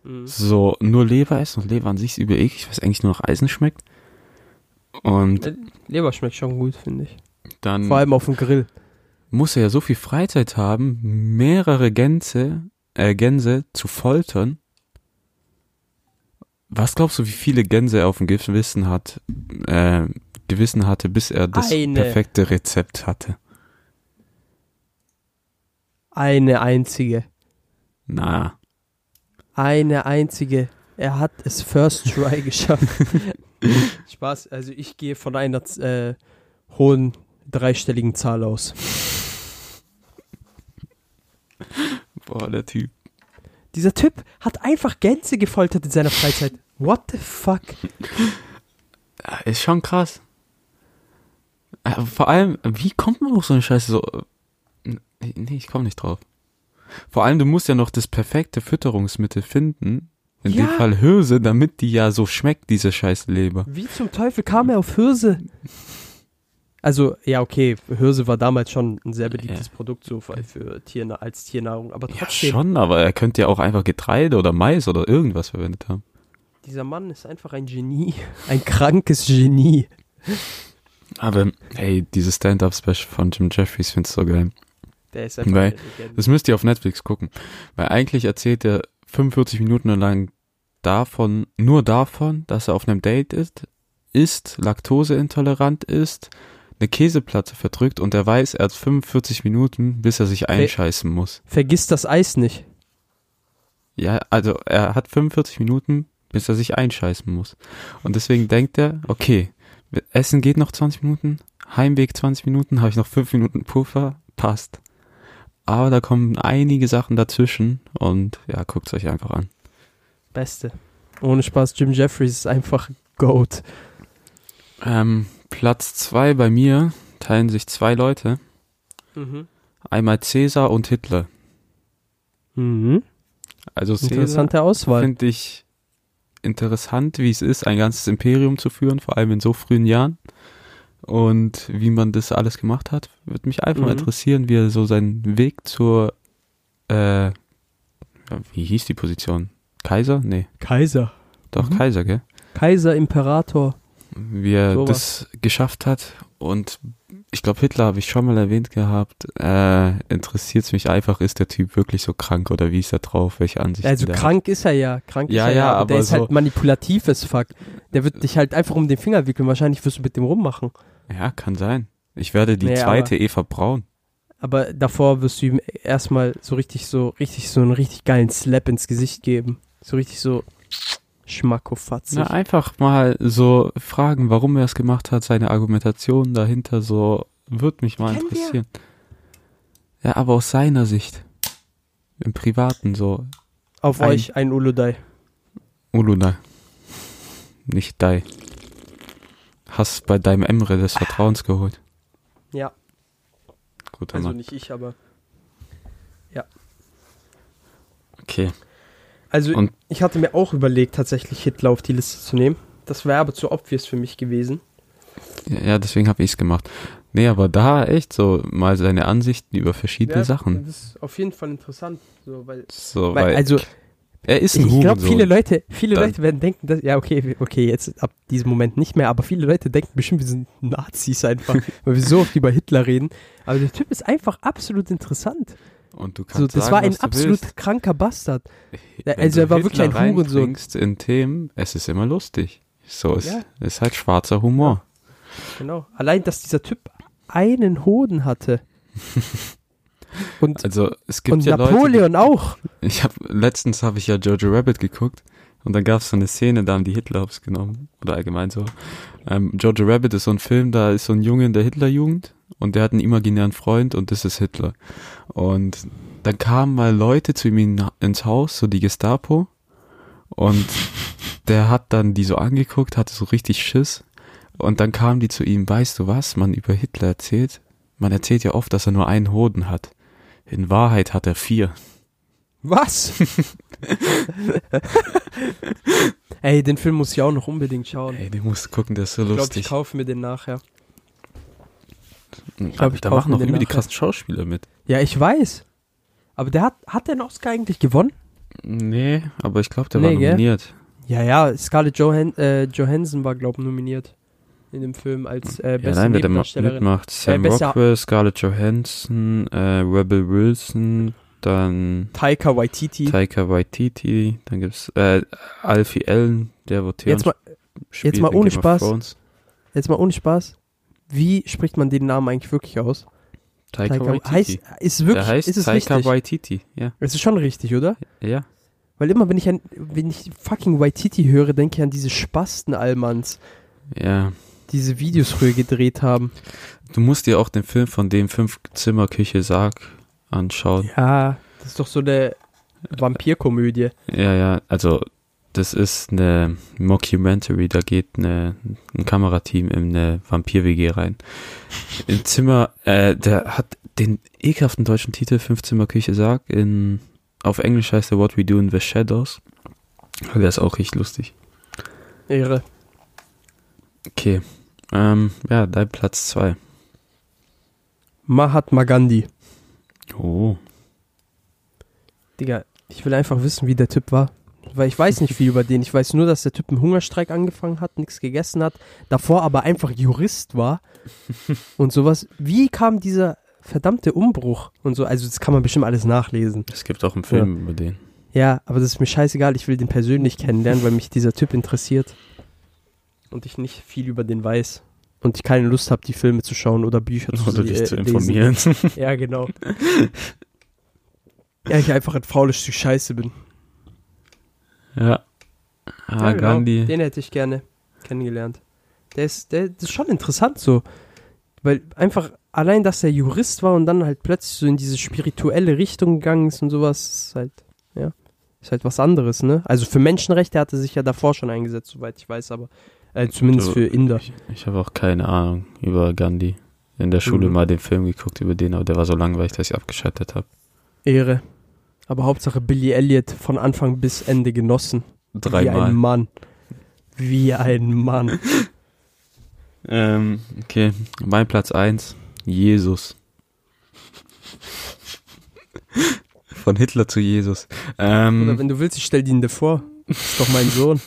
Mhm. So, nur Leber essen und Leber an sich ist übel eklig, was eigentlich nur nach Eisen schmeckt. Und Leber schmeckt schon gut, finde ich. dann Vor allem auf dem Grill. muss er ja so viel Freizeit haben, mehrere Gänse, äh, Gänse zu foltern. Was glaubst du, wie viele Gänse er auf dem Gewissen hat, äh, Gewissen hatte, bis er das Eine. perfekte Rezept hatte? Eine einzige. Na, Eine einzige. Er hat es First Try <laughs> geschafft. <laughs> Spaß, also ich gehe von einer äh, hohen dreistelligen Zahl aus. boah, der Typ. Dieser Typ hat einfach Gänse gefoltert in seiner Freizeit. What the fuck? Ist schon krass. Äh, Vor allem, wie kommt man auf so eine Scheiße so? äh, Nee, ich komme nicht drauf. Vor allem, du musst ja noch das perfekte Fütterungsmittel finden. In Ja. dem Fall Hirse, damit die ja so schmeckt, diese scheiß Leber. Wie zum Teufel kam er auf Hirse? Also, ja, okay, Hirse war damals schon ein sehr beliebtes Ja. Produkt so für, für Tierna als Tiernahrung, aber Ja, trotzdem, schon, aber er könnte ja auch einfach Getreide oder Mais oder irgendwas verwendet haben. dieser Mann ist einfach ein Genie, <laughs> ein krankes Genie. Aber, hey, dieses Stand-Up-Special von Jim Jeffries find's so geil. Der ist einfach Weil-. Das müsst ihr auf Netflix gucken. Weil eigentlich erzählt er 45 Minuten lang davon, nur davon, dass er auf einem Date ist, ist, laktoseintolerant ist, eine Käseplatte verdrückt und er weiß, er hat 45 Minuten, bis er sich einscheißen muss. Vergiss das Eis nicht. Ja, also er hat 45 Minuten, bis er sich einscheißen muss. Und deswegen denkt er, okay, Essen geht noch 20 Minuten, Heimweg 20 Minuten, habe ich noch 5 Minuten Puffer, passt. Aber da kommen einige Sachen dazwischen und ja, guckt's euch einfach an. Beste. Ohne Spaß, Jim Jeffries ist einfach Goat. Ähm, Platz zwei bei mir teilen sich zwei Leute. Mhm. Einmal Cäsar und Hitler. Mhm. Also Cäsar Interessante Auswahl. finde ich interessant, wie es ist, ein ganzes Imperium zu führen, vor allem in so frühen Jahren. Und wie man das alles gemacht hat, würde mich einfach Mhm. interessieren, wie er so seinen Weg zur, äh, wie hieß die Position? Kaiser? Nee, Kaiser. doch Mhm. Kaiser, gell? Kaiser, Imperator. Wie er Sowas. das geschafft hat. Und ich glaube, Hitler habe ich schon mal erwähnt gehabt. Äh, interessiert es mich einfach, ist der Typ wirklich so krank oder wie ist er drauf? Welche Ansichten Also der hat? krank ist er ja. Krank Ja, ist er ja, aber der aber ist halt so- manipulativ as fuck. Der wird dich halt einfach um den Finger wickeln. Wahrscheinlich wirst du mit dem rummachen. Ja, kann sein. Ich werde die Nee, zweite Eva Braun. Aber davor wirst du ihm erstmal so richtig so, richtig so einen richtig geilen Slap ins Gesicht geben. So richtig so schmackofatzig. Na, einfach mal so fragen, warum er es gemacht hat, seine Argumentation dahinter so, wird mich mal Kennen wir. interessieren. Ja, aber aus seiner Sicht. Im Privaten so. Auf ein- euch ein Uludai. Uluna. Nicht Dai. Hast bei deinem Emre des Vertrauens geholt. Ja, Guter also Mann. nicht ich, aber. Okay. Also Und- ich hatte mir auch überlegt, tatsächlich Hitler auf die Liste zu nehmen. Das wäre aber zu obvious für mich gewesen. Ja, deswegen habe ich es gemacht. Nee, aber da echt so mal seine Ansichten über verschiedene Ja, Sachen. Das ist auf jeden Fall interessant, so, weil, So, weil, weil, also er ist ein ich glaube, viele Leute, viele Dann- Leute werden denken, dass, ja, okay, okay, jetzt ab diesem Moment nicht mehr, aber viele Leute denken bestimmt, wir sind Nazis einfach, <laughs> weil wir so oft über Hitler reden. Aber der Typ ist einfach absolut interessant. Und du So, kannst das sagen, war ein absolut willst. kranker Bastard. Wenn also er war wirklich ein Hurensohn. in Themen, es ist immer lustig. So ist, Ja. ist halt schwarzer Humor. Genau. Allein, dass dieser Typ einen Hoden hatte. <laughs> Und, Also es gibt und ja Leute, Napoleon <laughs> auch. die, ich habe letztens habe ich ja Jojo Rabbit geguckt und dann gab es so eine Szene, da haben die Hitler hops genommen oder allgemein so. Ähm, Jojo Rabbit ist so ein Film, da ist so ein Junge in der Hitlerjugend und der hat einen imaginären Freund und das ist Hitler. Und dann kamen mal Leute zu ihm in, ins Haus, so die Gestapo und <laughs> der hat dann die so angeguckt, hatte so richtig Schiss und dann kamen die zu ihm, weißt du was man über Hitler erzählt? Man erzählt ja oft, dass er nur einen Hoden hat. In Wahrheit hat er vier. Was? <laughs> Ey, den Film muss ich auch noch unbedingt schauen. Ey, den musst du gucken, der ist so ich glaube, lustig. ich kaufe mir den nachher. Ich glaub, ich da machen noch irgendwie die krassen Schauspieler mit. Ja, ich weiß. Aber der hat, hat der einen Oscar eigentlich gewonnen? Nee, aber ich glaube, der Nee, war gell? nominiert. Ja, ja, Scarlett Johan äh, Johansson war, glaube ich, nominiert in dem Film als äh, Ja, beste nein, da ma- Nebendarstellerin. mitmacht. Sam besser- Rockwell, Scarlett Johansson, äh, Rebel Wilson, dann Taika Waititi. Taika Waititi, dann gibt's äh, Alfie Allen, der wo Theon Jetzt mal, spielt mal ohne Spaß. Jetzt mal ohne Spaß. Wie spricht man den Namen eigentlich wirklich aus? Taika, Waititi. heißt, ist wirklich, der heißt ist es Taika richtig? Waititi, ja. Es ist schon richtig, oder? Ja. Weil immer, wenn ich an, wenn ich fucking Waititi höre, denke ich an diese Spasten-Almans, Ja. diese Videos früher gedreht haben. Du musst dir auch den Film von dem Fünf-Zimmer-Küche-Sarg anschauen. Ja, das ist doch so eine Vampirkomödie. Ja, ja, also das ist eine Mockumentary, da geht eine, ein Kamerateam in eine Vampir-WG rein. Im Zimmer, äh, der hat den ekelhaften deutschen Titel Fünfzimmer-Küche Sarg, in, auf Englisch heißt er What We Do in the Shadows. Aber der ist auch richtig lustig. Ehre. Okay, ähm, ja, dein Platz zwei. Mahatma Gandhi. Oh, Digga, ich will einfach wissen, wie der Typ war. Weil ich weiß nicht viel über den. Ich weiß nur, dass der Typ einen Hungerstreik angefangen hat, nichts gegessen hat, davor aber einfach Jurist war <laughs> und sowas. Wie kam dieser verdammte Umbruch und so? Also, das kann man bestimmt alles nachlesen. es gibt auch einen Film über den. Ja, aber das ist mir scheißegal. Ich will den persönlich kennenlernen, weil mich dieser Typ interessiert. Und ich nicht viel über den weiß. Und ich keine Lust habe, die Filme zu schauen oder Bücher zu, Oder dich äh, zu lesen. informieren. <laughs> Ja, genau. ja, ich einfach ein faules Stück Scheiße bin. Ja. Ah, ja, genau. Gandhi. Den hätte ich gerne kennengelernt. Der ist, der, das ist schon interessant so. Weil einfach allein, dass er Jurist war und dann halt plötzlich so in diese spirituelle Richtung gegangen ist und sowas, ist halt, ja, ist halt was anderes, ne? Also für Menschenrechte hat er sich ja davor schon eingesetzt, soweit ich weiß, aber äh, zumindest für Inder. Ich, ich habe auch keine Ahnung über Gandhi. In der Schule Mhm. mal den Film geguckt über den, aber der war so langweilig, dass ich abgeschaltet habe. Ehre. Aber Hauptsache Billy Elliot von Anfang bis Ende genossen. Wie ein Dreimal. Mann. Wie ein Mann. <laughs> Ähm, okay, mein Platz 1, Jesus. <laughs> Von Hitler zu Jesus. Oder Ähm, wenn du willst, ich stell dir ihn dir vor. Ist doch mein Sohn.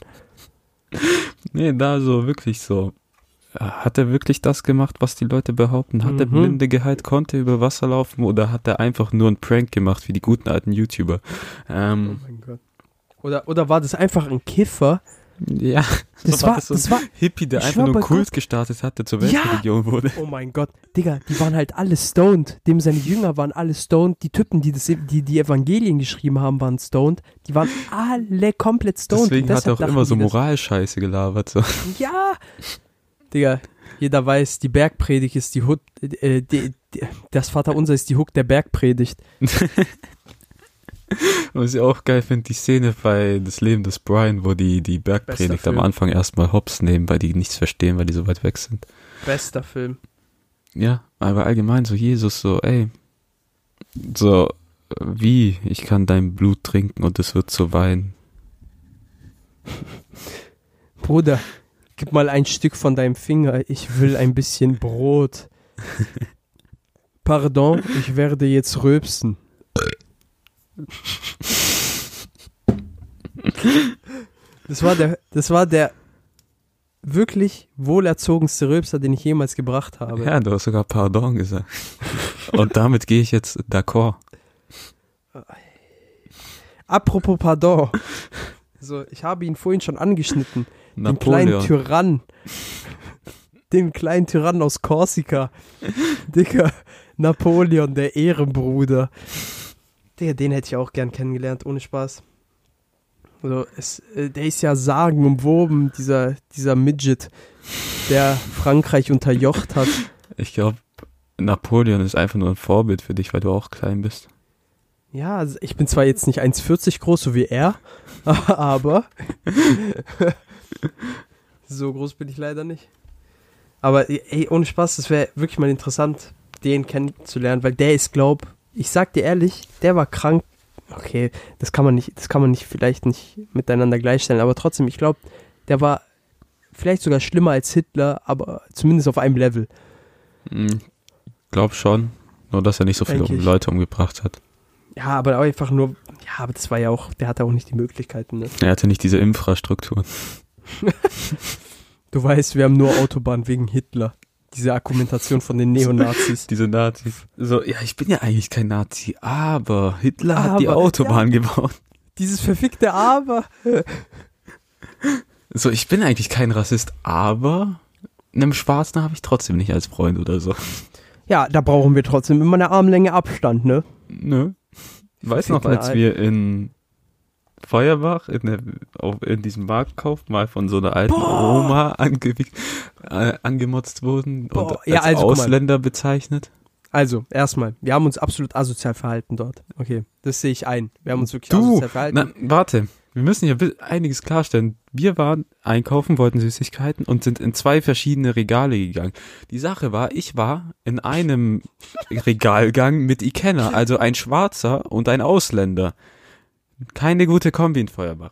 <laughs> nee, da so wirklich so. Hat er wirklich das gemacht, was die Leute behaupten? Hat er Mhm. Blinde geheilt, konnte über Wasser laufen oder hat er einfach nur einen Prank gemacht, wie die guten alten YouTuber? Oh Ähm, mein Gott. Oder, oder war das einfach ein Kiffer? ja, <laughs> Das <laughs> So war, das so das war, Hippie, der einfach nur Kult Gott. gestartet hat, der zur Ja! Weltreligion wurde. oh mein Gott. Digga, die waren halt alle stoned. Dem seine Jünger waren alle stoned. Die Typen, die das, die, die Evangelien geschrieben haben, waren stoned. Die waren alle komplett stoned. Deswegen hat er auch immer so Moralscheiße gelabert. So. Ja! Digga, jeder weiß, die Bergpredigt ist die Hut, äh, die, die, das Vaterunser ist die Hook der Bergpredigt. <laughs> Was ich auch geil finde, die Szene bei Das Leben des Brian, wo die die Bergpredigt am. Anfang erstmal hops nehmen, weil die nichts verstehen, weil die so weit weg sind. Bester Film. Ja, aber allgemein so Jesus so, ey, so, wie, ich kann dein Blut trinken und es wird zu Wein. Bruder, gib mal ein Stück von deinem Finger. Ich will ein bisschen Brot. <laughs> Pardon, ich werde jetzt rülpsen. Das war der, das war der wirklich wohlerzogenste Rülpser, den ich jemals gebracht habe. Ja, du hast sogar Pardon gesagt. Und damit gehe ich jetzt d'accord. Apropos Pardon. So, ich habe ihn vorhin schon angeschnitten. <laughs> Den kleinen Napoleon. Tyrann. Den kleinen Tyrann aus Korsika. <laughs> Dicker Napoleon, der Ehrenbruder. Digga, den hätte ich auch gern kennengelernt, ohne Spaß. Also, es, äh, der ist ja sagenumwoben, dieser, dieser Midget, der Frankreich unterjocht hat. Ich glaube, Napoleon ist einfach nur ein Vorbild für dich, weil du auch klein bist. Ja, also ich bin zwar jetzt nicht 1,40 groß, so wie er, <laughs> aber <laughs> so groß bin ich leider nicht. Aber ey, ohne Spaß, das wäre wirklich mal interessant, den kennenzulernen, weil der ist, glaub, ich sag dir ehrlich, der war krank. Okay, das kann man nicht, das kann man nicht, vielleicht nicht miteinander gleichstellen, aber trotzdem, ich glaube, der war vielleicht sogar schlimmer als Hitler, aber zumindest auf einem Level. Hm, glaub schon. Nur, dass er nicht so viele. Leute umgebracht hat. Ja, aber einfach nur, ja, aber das war ja auch, der hatte auch nicht die Möglichkeiten, ne? Er hatte nicht diese Infrastruktur. Du weißt, wir haben nur Autobahn wegen Hitler. Diese Argumentation von den Neonazis. <laughs> Diese Nazis. So, ja, ich bin ja eigentlich kein Nazi, aber Hitler hat die Aber, Autobahn gebaut. Dieses verfickte Aber. So, ich bin eigentlich kein Rassist, aber einem Schwarzen habe ich trotzdem nicht als Freund oder so. Ja, da brauchen wir trotzdem immer eine Armlänge Abstand, ne? Nö. Weißt noch, als wir in Feuerbach in, der, auf, in diesem Marktkauf mal von so einer alten Boah. Oma ange, äh, angemotzt wurden und Boah, als ja, also, mal. Ausländer bezeichnet? Also, erstmal, wir haben uns absolut asozial verhalten dort. Okay, das sehe ich ein. Wir haben uns wirklich Du, asozial verhalten. na, warte, wir müssen hier bi- einiges klarstellen. Wir waren einkaufen, wollten Süßigkeiten und sind in zwei verschiedene Regale gegangen. Die Sache war, ich war in einem <laughs> Regalgang mit Ikenner, also ein Schwarzer und ein Ausländer. Keine gute Kombi in Feuerbach.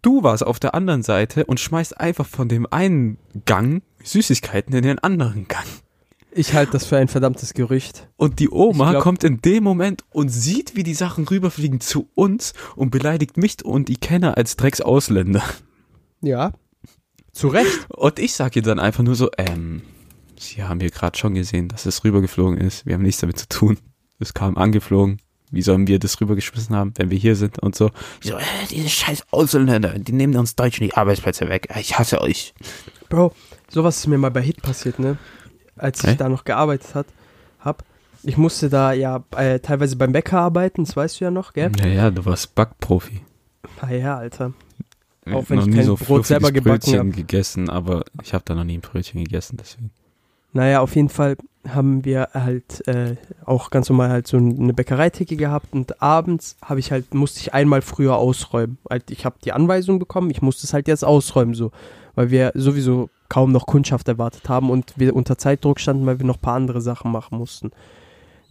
Du warst auf der anderen Seite und schmeißt einfach von dem einen Gang Süßigkeiten in den anderen Gang. Ich halte das für ein verdammtes Gerücht. Und die Oma glaub- kommt in dem Moment und sieht, wie die Sachen rüberfliegen zu uns und beleidigt mich und Ikenner als Drecksausländer. Ja. Zu Recht. Und ich sag ihr dann einfach nur so, ähm, Sie haben hier gerade schon gesehen, dass es rübergeflogen ist. Wir haben nichts damit zu tun. Es kam angeflogen. Wie sollen wir das rübergeschmissen haben, wenn wir hier sind und so? So, äh, diese scheiß Ausländer, die nehmen uns Deutschen die Arbeitsplätze weg. Ich hasse euch. Bro, sowas ist mir mal bei Hit passiert, ne? Als ich da noch gearbeitet hat, hab. Ich musste da ja äh, teilweise beim Bäcker arbeiten, das weißt du ja noch, gell? Naja, du warst Backprofi. Ah ja, Alter. Ich Auch hab wenn noch ich nie kein so Brot selber gebacken Brötchen hab. gegessen, aber ich habe da noch nie ein Brötchen gegessen, deswegen. Naja, auf jeden Fall haben wir halt äh, auch ganz normal halt so eine Bäckereitheke gehabt und abends habe ich halt, musste ich einmal früher ausräumen. Halt, ich habe die Anweisung bekommen, ich musste es halt jetzt ausräumen so, weil wir sowieso kaum noch Kundschaft erwartet haben und wir unter Zeitdruck standen, weil wir noch ein paar andere Sachen machen mussten.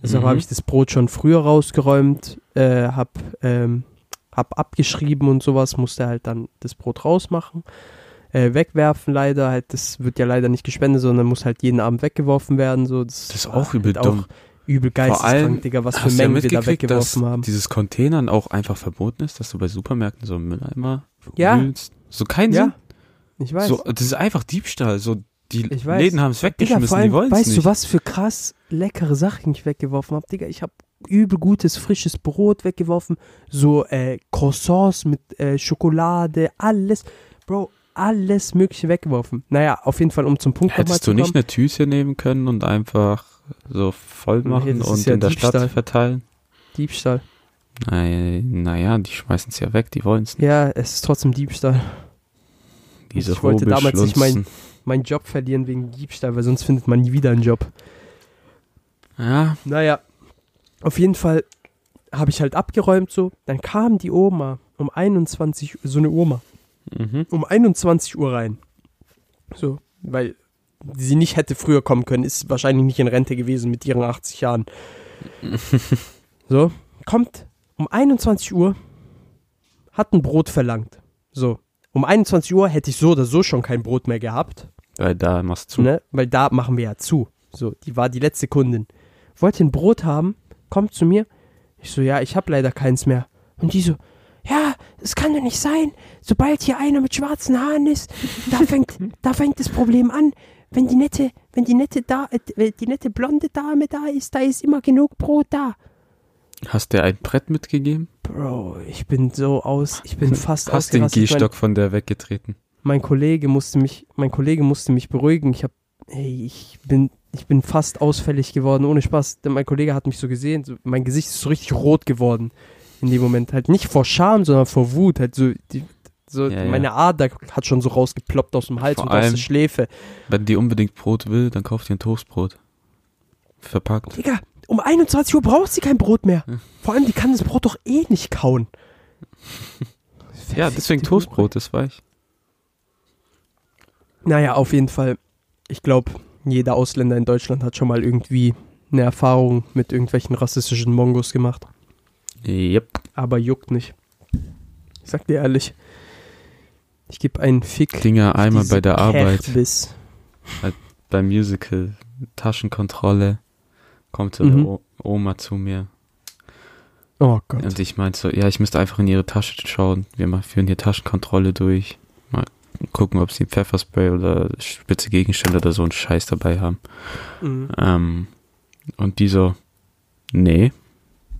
Deshalb Mhm. habe ich das Brot schon früher rausgeräumt, äh, hab, ähm, hab abgeschrieben und sowas, musste halt dann das Brot rausmachen äh, wegwerfen leider. Halt, das wird ja leider nicht gespendet, sondern muss halt jeden Abend weggeworfen werden. So, das, Das ist auch übel halt dumm. übel Vor allem geisteskrank, Digga, was für ja Mengen wir da mitgekriegt, dass weggeworfen haben. dieses Containern auch einfach verboten ist, dass du bei Supermärkten so einen Mülleimer Ja. wühlst? So keinen Ja, Sinn. Ich weiß. So, das ist einfach Diebstahl. So, die. Läden haben es Digga, weggeschmissen, allem, die wollen es weißt nicht. du, was für krass leckere Sachen ich weggeworfen habe? Digga, ich habe übel gutes, frisches Brot weggeworfen. So äh, Croissants mit äh, Schokolade, alles. Bro, alles mögliche weggeworfen. Naja, auf jeden Fall, um zum Punkt Hättest zu du nicht kommen. eine Tüte nehmen können und einfach so voll machen und ja in der Diebstahl. Stadt verteilen? Diebstahl. Naja, die schmeißen es ja weg, die wollen es nicht. Ja, es ist trotzdem Diebstahl. Diese Ich wollte damals nicht mein- meinen Job verlieren wegen Diebstahl, weil sonst findet man nie wieder einen Job. Ja, Naja, auf jeden Fall habe ich halt abgeräumt so. Dann kam die Oma um 21 Uhr, so eine Oma, mhm. um 21 Uhr rein. So, weil sie nicht hätte früher kommen können, ist wahrscheinlich nicht in Rente gewesen mit ihren 80 Jahren. <laughs> So, kommt um 21 Uhr, hat ein Brot verlangt. So, um 21 Uhr hätte ich so oder so schon kein Brot mehr gehabt. weil da machst du. ne? Weil da machen wir ja zu. So, die war die letzte Kundin. Wollte ein Brot haben, kommt zu mir. Ich so, ja, ich habe leider keins mehr. Und die so, ja, das kann doch nicht sein. Sobald hier einer mit schwarzen Haaren ist, da fängt, <laughs> da fängt das Problem an. Wenn die nette, wenn die nette da, äh, die nette blonde Dame da ist, da ist immer genug Brot da. Hast du ein Brett mitgegeben? Bro, ich bin so aus, ich bin fast Hast den ausgerastet. Mein- Gehstock von der weggetreten? mein Kollege musste mich, mein Kollege musste mich beruhigen. Ich hab, hey, ich bin, ich bin fast ausfällig geworden, ohne Spaß. Denn mein Kollege hat mich so gesehen, so, mein Gesicht ist so richtig rot geworden in dem Moment. Halt nicht vor Scham, sondern vor Wut. Halt so, die, so Ja, ja. meine Ader hat schon so rausgeploppt aus dem Hals Vor und aus allem- der Schläfe. Wenn die unbedingt Brot will, dann kauft ihr ein Toastbrot. Verpackt. Digga, um 21 Uhr braucht sie kein Brot mehr. Hm. Vor allem, die kann das Brot doch eh nicht kauen. Ja, deswegen Toastbrot, das weich. Naja, auf jeden Fall. Ich glaube, jeder Ausländer in Deutschland hat schon mal irgendwie eine Erfahrung mit irgendwelchen rassistischen Mongos gemacht. Yep. Aber juckt nicht. Ich sag dir ehrlich. Ich gebe einen Fick. Dinger einmal bei der Arbeit, beim Musical, Taschenkontrolle, kommt so Mhm. Oma zu mir. Oh Gott. Und ich meinte so, ja, ich müsste einfach in ihre Tasche schauen. Wir führen hier Taschenkontrolle durch. Mal gucken, ob sie Pfefferspray oder spitze Gegenstände oder so einen Scheiß dabei haben. Mhm. Ähm, und die so, nee.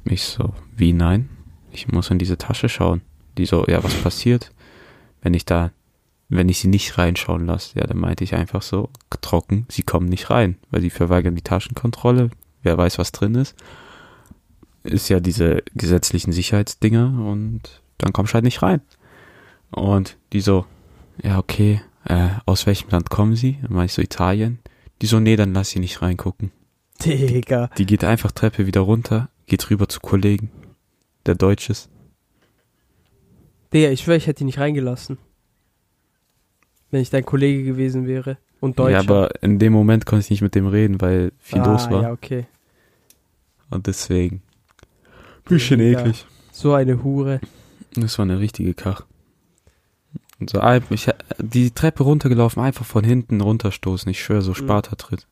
Ich so, wie nein? Ich muss in diese Tasche schauen. Die so, ja, was passiert, wenn ich da, wenn ich sie nicht reinschauen lasse? Ja, dann meinte ich einfach so, trocken, sie kommen nicht rein, weil sie verweigern die Taschenkontrolle. Wer weiß, was drin ist. Ist ja diese gesetzlichen Sicherheitsdinger und dann kommst du halt nicht rein. Und die so, ja, okay, äh, aus welchem Land kommen sie? Dann meinte ich so, Italien. Die so, nee, dann lass sie nicht reingucken. Digga. Die geht einfach Treppe wieder runter, geht rüber zu Kollegen, der Deutsch ist. Digga, ich schwöre, ich hätte die nicht reingelassen. Wenn ich dein Kollege gewesen wäre. Und Deutscher. Ja, aber in dem Moment konnte ich nicht mit dem reden, weil viel ah, los war. Ja, okay. Und deswegen. Bisschen Digga. eklig. So eine Hure. Das war eine richtige Kach. Und so, ich, die Treppe runtergelaufen, einfach von hinten runterstoßen. Ich schwöre, so Sparta-Tritt.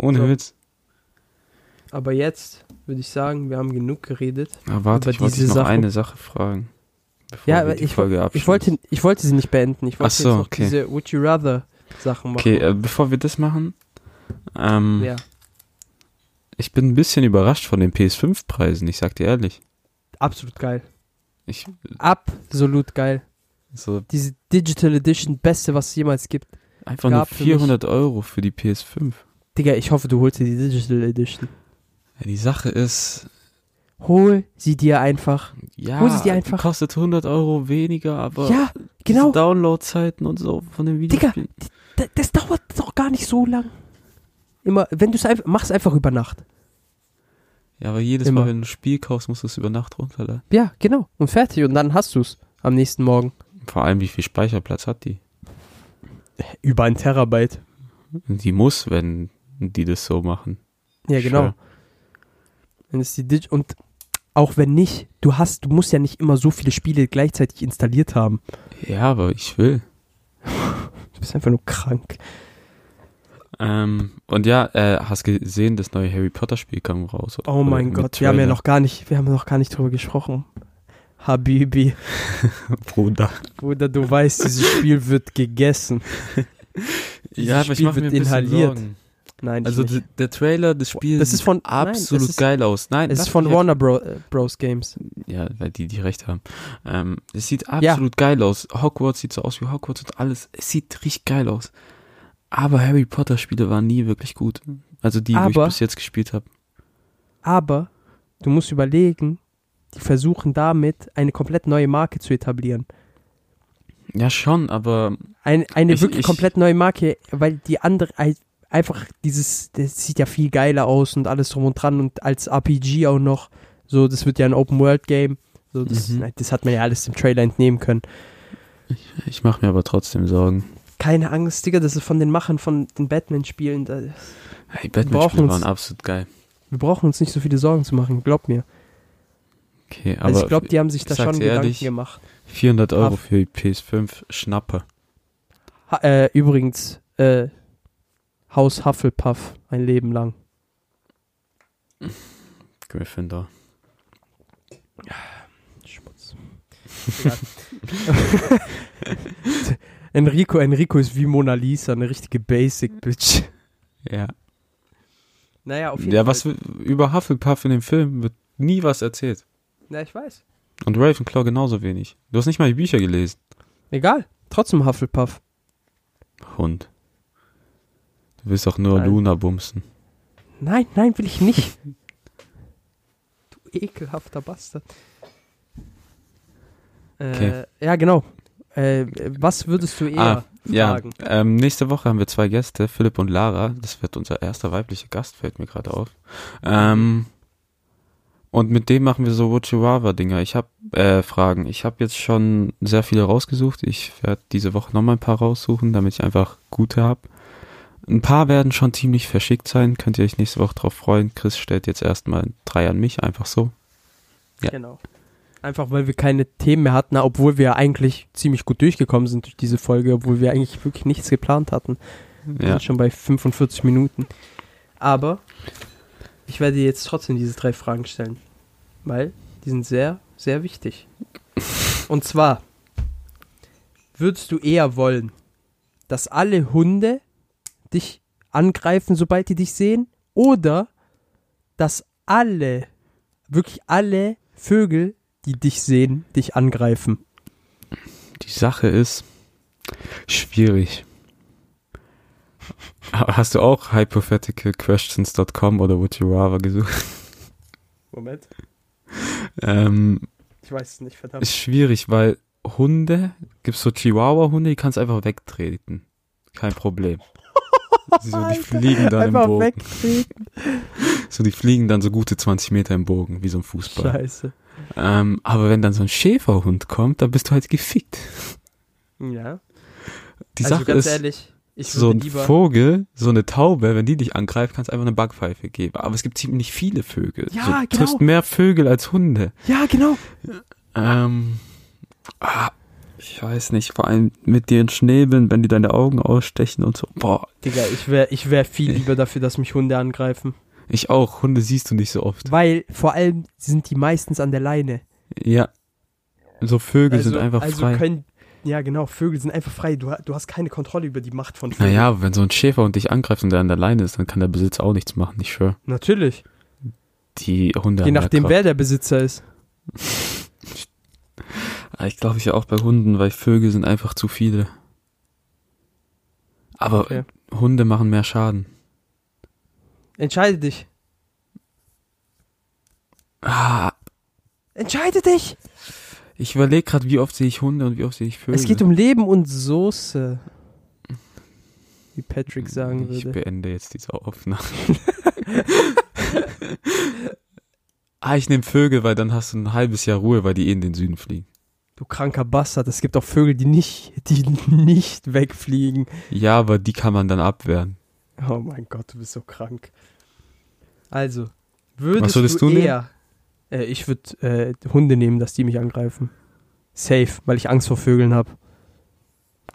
Ohne So. Witz. Aber jetzt würde ich sagen, wir haben genug geredet. Aber warte, ich wollte noch Sachen. eine Sache fragen. Bevor Ja, wir aber die ich, Folge abschließen. ich, wollte, ich wollte sie nicht beenden. Ich wollte so, jetzt noch okay. diese Would You Rather Sachen machen. Okay, äh, bevor wir das machen, ähm, Ja, ich bin ein bisschen überrascht von den PS5-Preisen, ich sag dir ehrlich. absolut geil. Ich, Absolut geil. so Diese Digital Edition, beste, was es jemals gibt. einfach nur gab für 400 Euro für die PS5. Digga, ich hoffe, du holst dir die Digital Edition. Ja, die Sache ist, Hol sie dir einfach. ja, Hol sie dir einfach. kostet 100 Euro weniger, aber ja, genau. Downloadzeiten und so von den Digga, Videospielen. D- Das dauert doch gar nicht so lang. Immer, wenn du es einfach, mach's einfach über Nacht. Ja, aber jedes Immer. Mal, wenn du ein Spiel kaufst, musst du es über Nacht runterladen. Ja, genau. Und fertig. Und dann hast du es am nächsten Morgen. Vor allem, wie viel Speicherplatz hat die? Über ein Terabyte. Die muss, wenn die das so machen. Ja, genau. Sure. Es die Dig und auch wenn nicht, du hast, du musst ja nicht immer so viele Spiele gleichzeitig installiert haben. Ja, aber ich will. <laughs> Du bist einfach nur krank. Ähm, und ja, äh, hast gesehen, das neue Harry Potter Spiel kam raus. Oh mein Gott, wir haben ja noch gar nicht, wir haben noch gar nicht drüber gesprochen. Habibi, <laughs> Bruder. Bruder, du weißt, dieses Spiel wird gegessen. <laughs> Dieses Ja, aber ich Spiel mache mir ein inhaliert. Sorgen. Nein, Also ich nicht. der Trailer des Spiels Das ist von- sieht nein, absolut es ist- geil aus. Nein, es ist von Warner Bro äh, Bros. Games. Ja, weil die die Recht haben. Ähm, es sieht absolut geil aus. Hogwarts sieht so aus wie Hogwarts und alles. Es sieht richtig geil aus. Aber Harry Potter Spiele waren nie wirklich gut. Also die, wo Aber- ich bis jetzt gespielt habe. Aber du musst überlegen, die versuchen damit eine komplett neue Marke zu etablieren. Ja, schon, aber Ein, eine Ich- wirklich ich- komplett neue Marke, weil die andere ein- einfach dieses, das sieht ja viel geiler aus und alles drum und dran und als RPG auch noch. So, das wird ja ein Open World Game. So, das, Mhm. das hat man ja alles im Trailer entnehmen können. ich mache mir aber trotzdem Sorgen. Keine Angst, Digga, das ist von den Machern von den Batman-Spielen. brauchen Batman-Spiele waren absolut geil. Wir brauchen uns nicht so viele Sorgen zu machen, glaub mir. Okay, aber Also ich glaube, die haben sich da schon Gedanken ehrlich, gemacht. 400 Euro Ah. für die PS5 Schnappe. Ha, äh, übrigens, äh, Haus Hufflepuff ein Leben lang? Gryffindor. Schmutz. Enrico, Enrico ist wie Mona Lisa, eine richtige Basic Bitch. Ja. Naja, auf jeden Ja, Fall. was über Hufflepuff in dem Film wird nie was erzählt. Na, ich weiß. Und Ravenclaw genauso wenig. Du hast nicht mal die Bücher gelesen. Egal. Trotzdem Hufflepuff. Hund. Du willst doch nur Nein. Luna bumsen. Nein, nein, will ich nicht. <laughs> du ekelhafter Bastard. Äh, Okay. Ja, genau. Äh, was würdest du eher Ah, Ja, fragen? ähm, nächste Woche haben wir zwei Gäste, Philipp und Lara. Das wird unser erster weiblicher Gast, fällt mir gerade auf. Ähm, und mit dem machen wir so Wuchiwawa-Dinger. Ich habe äh, Fragen. Ich habe jetzt schon sehr viele rausgesucht. Ich werde diese Woche nochmal ein paar raussuchen, damit ich einfach gute habe. Ein paar werden schon ziemlich verschickt sein. Könnt ihr euch nächste Woche drauf freuen. Chris stellt jetzt erstmal drei an mich, einfach so. Ja. Genau. Einfach weil wir keine Themen mehr hatten, obwohl wir eigentlich ziemlich gut durchgekommen sind durch diese Folge, obwohl wir eigentlich wirklich nichts geplant hatten. Wir Ja. sind schon bei 45 Minuten. Aber ich werde dir jetzt trotzdem diese drei Fragen stellen. Weil die sind sehr, sehr wichtig. Und zwar, würdest du eher wollen, dass alle Hunde dich angreifen, sobald die dich sehen? Oder dass alle, wirklich alle Vögel, die dich sehen, dich angreifen? Die Sache ist schwierig. Hast du auch hypotheticalquestions.com oder would you rather gesucht? Moment. Ähm, Ich weiß es nicht, verdammt. ist schwierig, weil Hunde, gibt's so Chihuahua-Hunde, die kannst einfach wegtreten. Kein Problem. <laughs> So, die Alter, fliegen dann im Bogen. wegtreten. So, die fliegen dann so gute 20 Meter im Bogen, wie so ein Fußball. Scheiße. Ähm, aber wenn dann so ein Schäferhund kommt, dann bist du halt gefickt. Ja. Die also Sache ganz ist, ehrlich, ich so ein. Vogel, so eine Taube, wenn die dich angreift, kannst du einfach eine Backpfeife geben. Aber es gibt ziemlich viele Vögel. Ja, so, du genau. triffst mehr Vögel als Hunde. Ja, genau. Ähm, ah, ich weiß nicht, vor allem mit den Schnäbeln, wenn die deine Augen ausstechen und so. Boah, Digga, ich wäre ich wär viel <laughs> lieber dafür, dass mich Hunde angreifen. Ich auch. Hunde siehst du nicht so oft. Weil vor allem sind die meistens an der Leine. Ja. So Vögel also, sind einfach also frei. Können, ja, genau, Vögel sind einfach frei. Du, du hast keine Kontrolle über die Macht von Vögeln. Naja, wenn so ein Schäfer und dich angreift und der an der Leine ist, dann kann der Besitzer auch nichts machen, ich schwör. Natürlich. Die Hunde Je nachdem, wer der Besitzer ist. <laughs> Ich glaube ich ja auch bei Hunden, weil Vögel sind einfach zu viele. Aber Okay. Hunde machen mehr Schaden. Entscheide dich. Ah, Entscheide dich. ich überlege gerade, wie oft sehe ich Hunde und wie oft sehe ich Vögel. Es geht um Leben und Soße. Wie Patrick sagen Ich würde. beende jetzt diese Aufnahme. <laughs> ah, ich nehme Vögel, weil dann hast du ein halbes Jahr Ruhe, weil die eh in den Süden fliegen. Du kranker Bastard. Es gibt auch Vögel, die nicht, die nicht wegfliegen. Ja, aber die kann man dann abwehren. Oh mein Gott, du bist so krank. Also, würdest Was würdest du du eher... Äh, ich würde äh, Hunde nehmen, dass die mich angreifen. Safe, weil ich Angst vor Vögeln habe.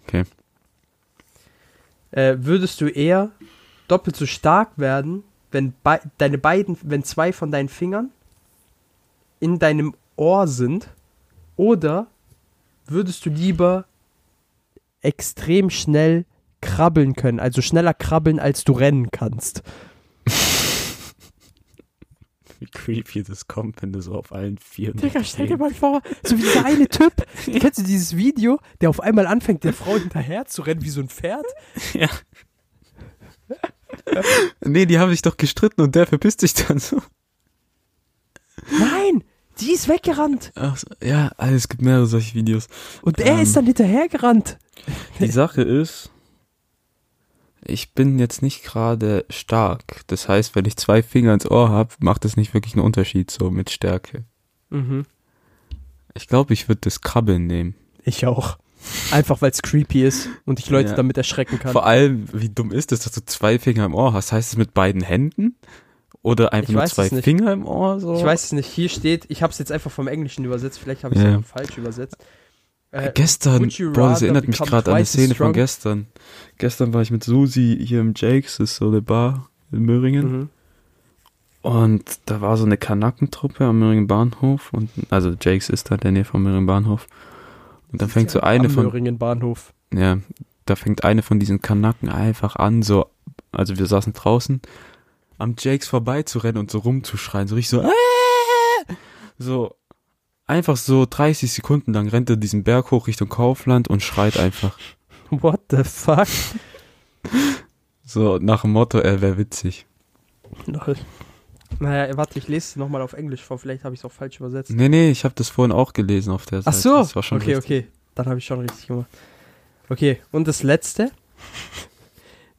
Okay. Äh, würdest du eher doppelt so stark werden, wenn bei, deine beiden, wenn zwei von deinen Fingern in deinem Ohr sind? Oder würdest du lieber extrem schnell krabbeln können, also schneller krabbeln, als du rennen kannst? <laughs> Wie creepy das kommt, wenn du so auf allen Vieren. Digga, stell dir mal vor, so wie dieser eine Typ, <laughs> kennst du dieses Video, der auf einmal anfängt, der Frau hinterher zu rennen wie so ein Pferd? <laughs> Ja. nee, die haben sich doch gestritten und der verpisst sich dann so. Nein, die ist weggerannt Ach, ja, es gibt mehrere solche Videos. und er Ähm. ist dann hinterhergerannt. Die Sache ist, ich bin jetzt nicht gerade stark. Das heißt, wenn ich zwei Finger ins Ohr habe, macht das nicht wirklich einen Unterschied so mit Stärke. Mhm. Ich glaube, ich würde das Krabbeln nehmen. Ich auch. Einfach weil es creepy ist und ich Leute Ja. damit erschrecken kann. Vor allem, wie dumm ist es, dass du zwei Finger im Ohr hast? Heißt es mit beiden Händen? Oder einfach Ich nur zwei. Finger im Ohr? So? Ich weiß es nicht, hier steht, ich habe es jetzt einfach vom Englischen übersetzt, vielleicht habe ich es Ja. falsch übersetzt. Äh, gestern, boah, das erinnert mich gerade an eine Szene von gestern. Gestern war ich mit Susi hier im Jakes, das ist so eine Bar in Möhringen. Mhm. Und da war so eine Kanackentruppe am Möhringen Bahnhof. Und, also Jakes ist da in der Nähe vom Möhringen Bahnhof. Und dann fängt so eine von, Möhringen Bahnhof. ja, da fängt eine von diesen Kanacken einfach an, so, also wir saßen draußen, am Jakes vorbeizurennen und so rumzuschreien, so richtig so, "Äh!" so, einfach so 30 Sekunden lang rennt er diesen Berg hoch Richtung Kaufland und schreit einfach. <laughs> What the fuck? So, nach dem Motto, er wäre witzig. Lol. Naja, warte, ich lese es nochmal auf Englisch vor. Vielleicht habe ich es auch falsch übersetzt. Nee, nee, ich habe das vorhin auch gelesen auf der Ach Seite. so. Das war schon okay, richtig. okay. Dann habe ich schon richtig gemacht. Okay, und das letzte.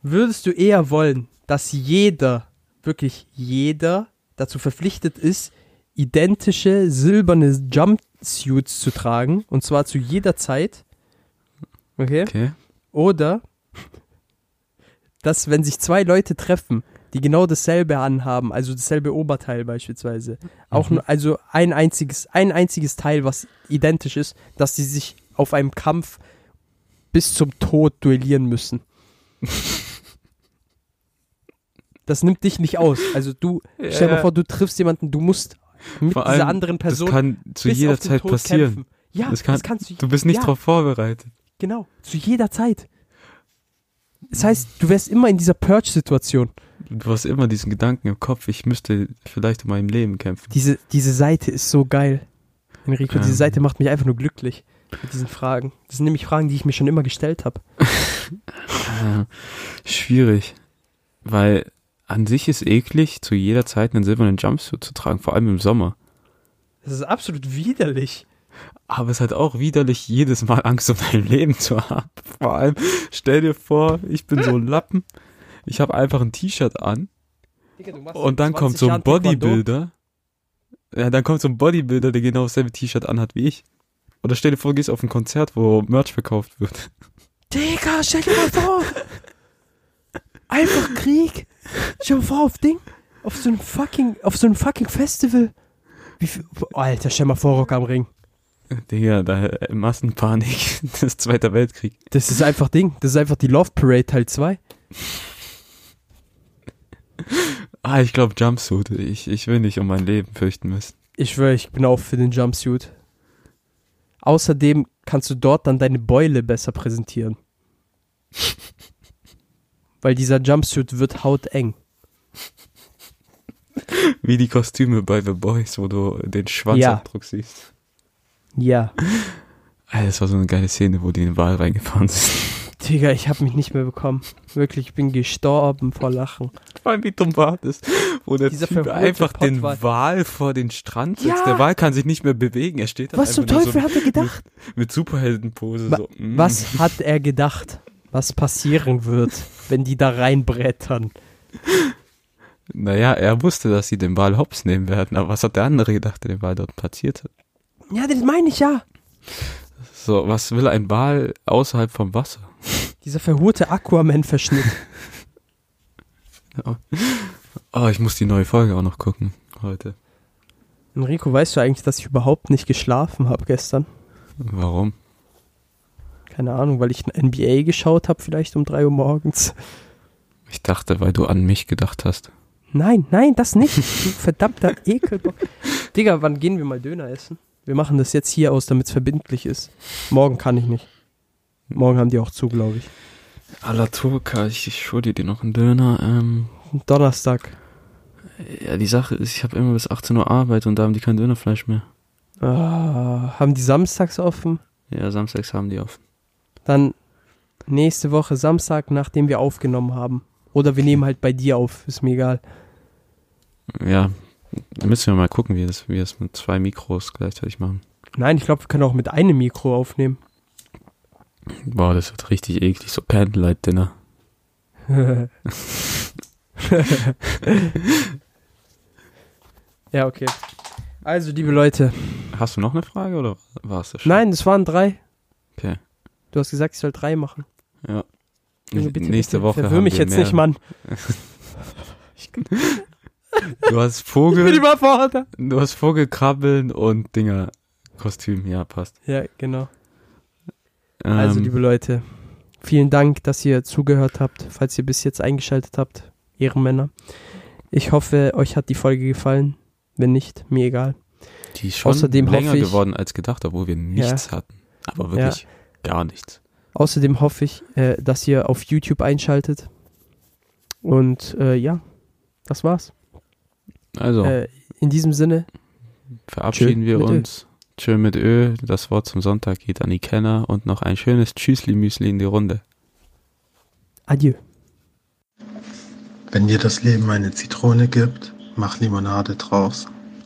Würdest du eher wollen, dass jeder, wirklich jeder, dazu verpflichtet ist, identische silberne Jumpsuits zu tragen? Und zwar zu jeder Zeit. Okay? Okay. Oder, dass wenn sich zwei Leute treffen, die genau dasselbe anhaben, also dasselbe Oberteil beispielsweise, auch Mhm. nur, also ein einziges, ein einziges Teil, was identisch ist, dass sie sich auf einem Kampf bis zum Tod duellieren müssen. <laughs> Das nimmt dich nicht aus. Also du, stell dir mal vor, du triffst jemanden, du musst mit Vor dieser allem, anderen Person das kann zu jeder Zeit Tod passieren. kämpfen. Ja, Das das, kann- kannst du. Du bist nicht ja, drauf vorbereitet. Genau, zu jeder Zeit. Das heißt, du wärst immer in dieser Purge-Situation. Du hast immer diesen Gedanken im Kopf, ich müsste vielleicht um mein Leben kämpfen. Diese, diese Seite ist so geil. Enrico, diese Ähm. Seite macht mich einfach nur glücklich mit diesen Fragen. Das sind nämlich Fragen, die ich mir schon immer gestellt habe. <laughs> Schwierig. Weil an sich ist eklig, zu jeder Zeit einen silbernen Jumpsuit zu tragen, vor allem im Sommer. Das ist absolut widerlich. Aber es hat auch widerlich, jedes Mal Angst um dein Leben zu haben. <laughs> Vor allem, stell dir vor, ich bin so ein Lappen, ich habe einfach ein T-Shirt an und dann kommt so ein Bodybuilder. Ja, dann kommt so ein Bodybuilder, der genau dasselbe T-Shirt anhat wie ich. Oder stell dir vor, du gehst auf ein Konzert, wo Merch verkauft wird. Digga, stell dir mal vor. <laughs> Einfach Krieg. Dir mal vor, auf Ding. Auf so einem fucking, auf so einem fucking Festival. Wie viel, Alter, stell mal vor, Rock am Ring. Digga, da äh, Massenpanik, <laughs> das ist Zweiter Weltkrieg. Das ist einfach Ding. Das ist einfach die Love Parade Teil 2. Ah, ich glaube Jumpsuit. Ich, ich will nicht um mein Leben fürchten müssen. Ich schwöre, ich bin auch für den Jumpsuit. Außerdem kannst du dort dann deine Beule besser präsentieren. <laughs> Weil dieser Jumpsuit wird hauteng. Wie die Kostüme bei The Boys, wo du den Schwanzabdruck siehst. Ja. Alter, das war so eine geile Szene, wo die in den Wal reingefahren sind. Digga, ich hab mich nicht mehr bekommen. Wirklich, ich bin gestorben vor Lachen. Vor allem wie dumm war das, wo der Dieser Typ einfach den. Wal vor den Strand setzt. Ja. Der Wal kann sich nicht mehr bewegen. Er steht da Was zum Teufel hat er gedacht? So mit Superheldenpose. Wa- so, mm. Was hat er gedacht, was passieren wird, wenn die da reinbrettern? Naja, er wusste, dass sie den Wal hops nehmen werden. Aber was hat der andere gedacht, der den Wal dort platziert hat? Ja, das meine ich ja. So, was will ein Wal außerhalb vom Wasser? Dieser verhurte Aquaman-Verschnitt. Oh, ich muss die neue Folge auch noch gucken heute. Enrico, weißt du eigentlich, dass ich überhaupt nicht geschlafen habe gestern? Warum? Keine Ahnung, weil ich NBA geschaut habe, vielleicht um 3 Uhr morgens. Ich dachte, weil du an mich gedacht hast. Nein, nein, das nicht. Du verdammter Ekelbock. Digga, wann gehen wir mal Döner essen? Wir machen das jetzt hier aus, damit es verbindlich ist. Morgen kann ich nicht. Morgen haben die auch zu, glaube ich. Alla Turka, ich, ich schulde dir noch einen Döner. Ähm, Donnerstag. ja, die Sache ist, ich habe immer bis 18 Uhr Arbeit und da haben die kein Dönerfleisch mehr. Ah, haben die samstags offen? Ja, samstags haben die offen. Dann nächste Woche Samstag, nachdem wir aufgenommen haben. Oder wir nehmen halt bei dir auf, ist mir egal. Ja, da müssen wir mal gucken, wie wir das, wie wir das mit zwei Mikros gleichzeitig machen. Nein, ich glaube, wir können auch mit einem Mikro aufnehmen. Boah, das wird richtig eklig, so Candlelight-Dinner. <laughs> ja, okay. Also, liebe Leute. Hast du noch eine Frage oder war es das schon? Nein, das waren drei. Okay. Du hast gesagt, ich soll drei machen. Ja. Bitte, Nächste bitte, Woche Verwirr mich jetzt mehr. nicht, Mann. <laughs> <laughs> Du hast Ich bin Vogel, überfordert. du hast Vogelkrabbeln und Dinger Kostüm, ja, passt. Ja, genau. Also, Ähm, liebe Leute, vielen Dank, dass ihr zugehört habt, falls ihr bis jetzt eingeschaltet habt, Ehrenmänner. Ich hoffe, euch hat die Folge gefallen. Wenn nicht, mir egal. die ist schon außerdem länger ich- geworden als gedacht, obwohl wir nichts hatten. Aber wirklich gar nichts. Außerdem hoffe ich, äh, dass ihr auf YouTube einschaltet. Und äh, ja, das war's. Also, Äh, in diesem Sinne, verabschieden tschö wir mit Ö. uns. Tschö mit Ö. Das Wort zum Sonntag geht an die Kenner und noch ein schönes Tschüssli-Müsli in die Runde. adieu. Wenn dir das Leben eine Zitrone gibt, mach Limonade draus.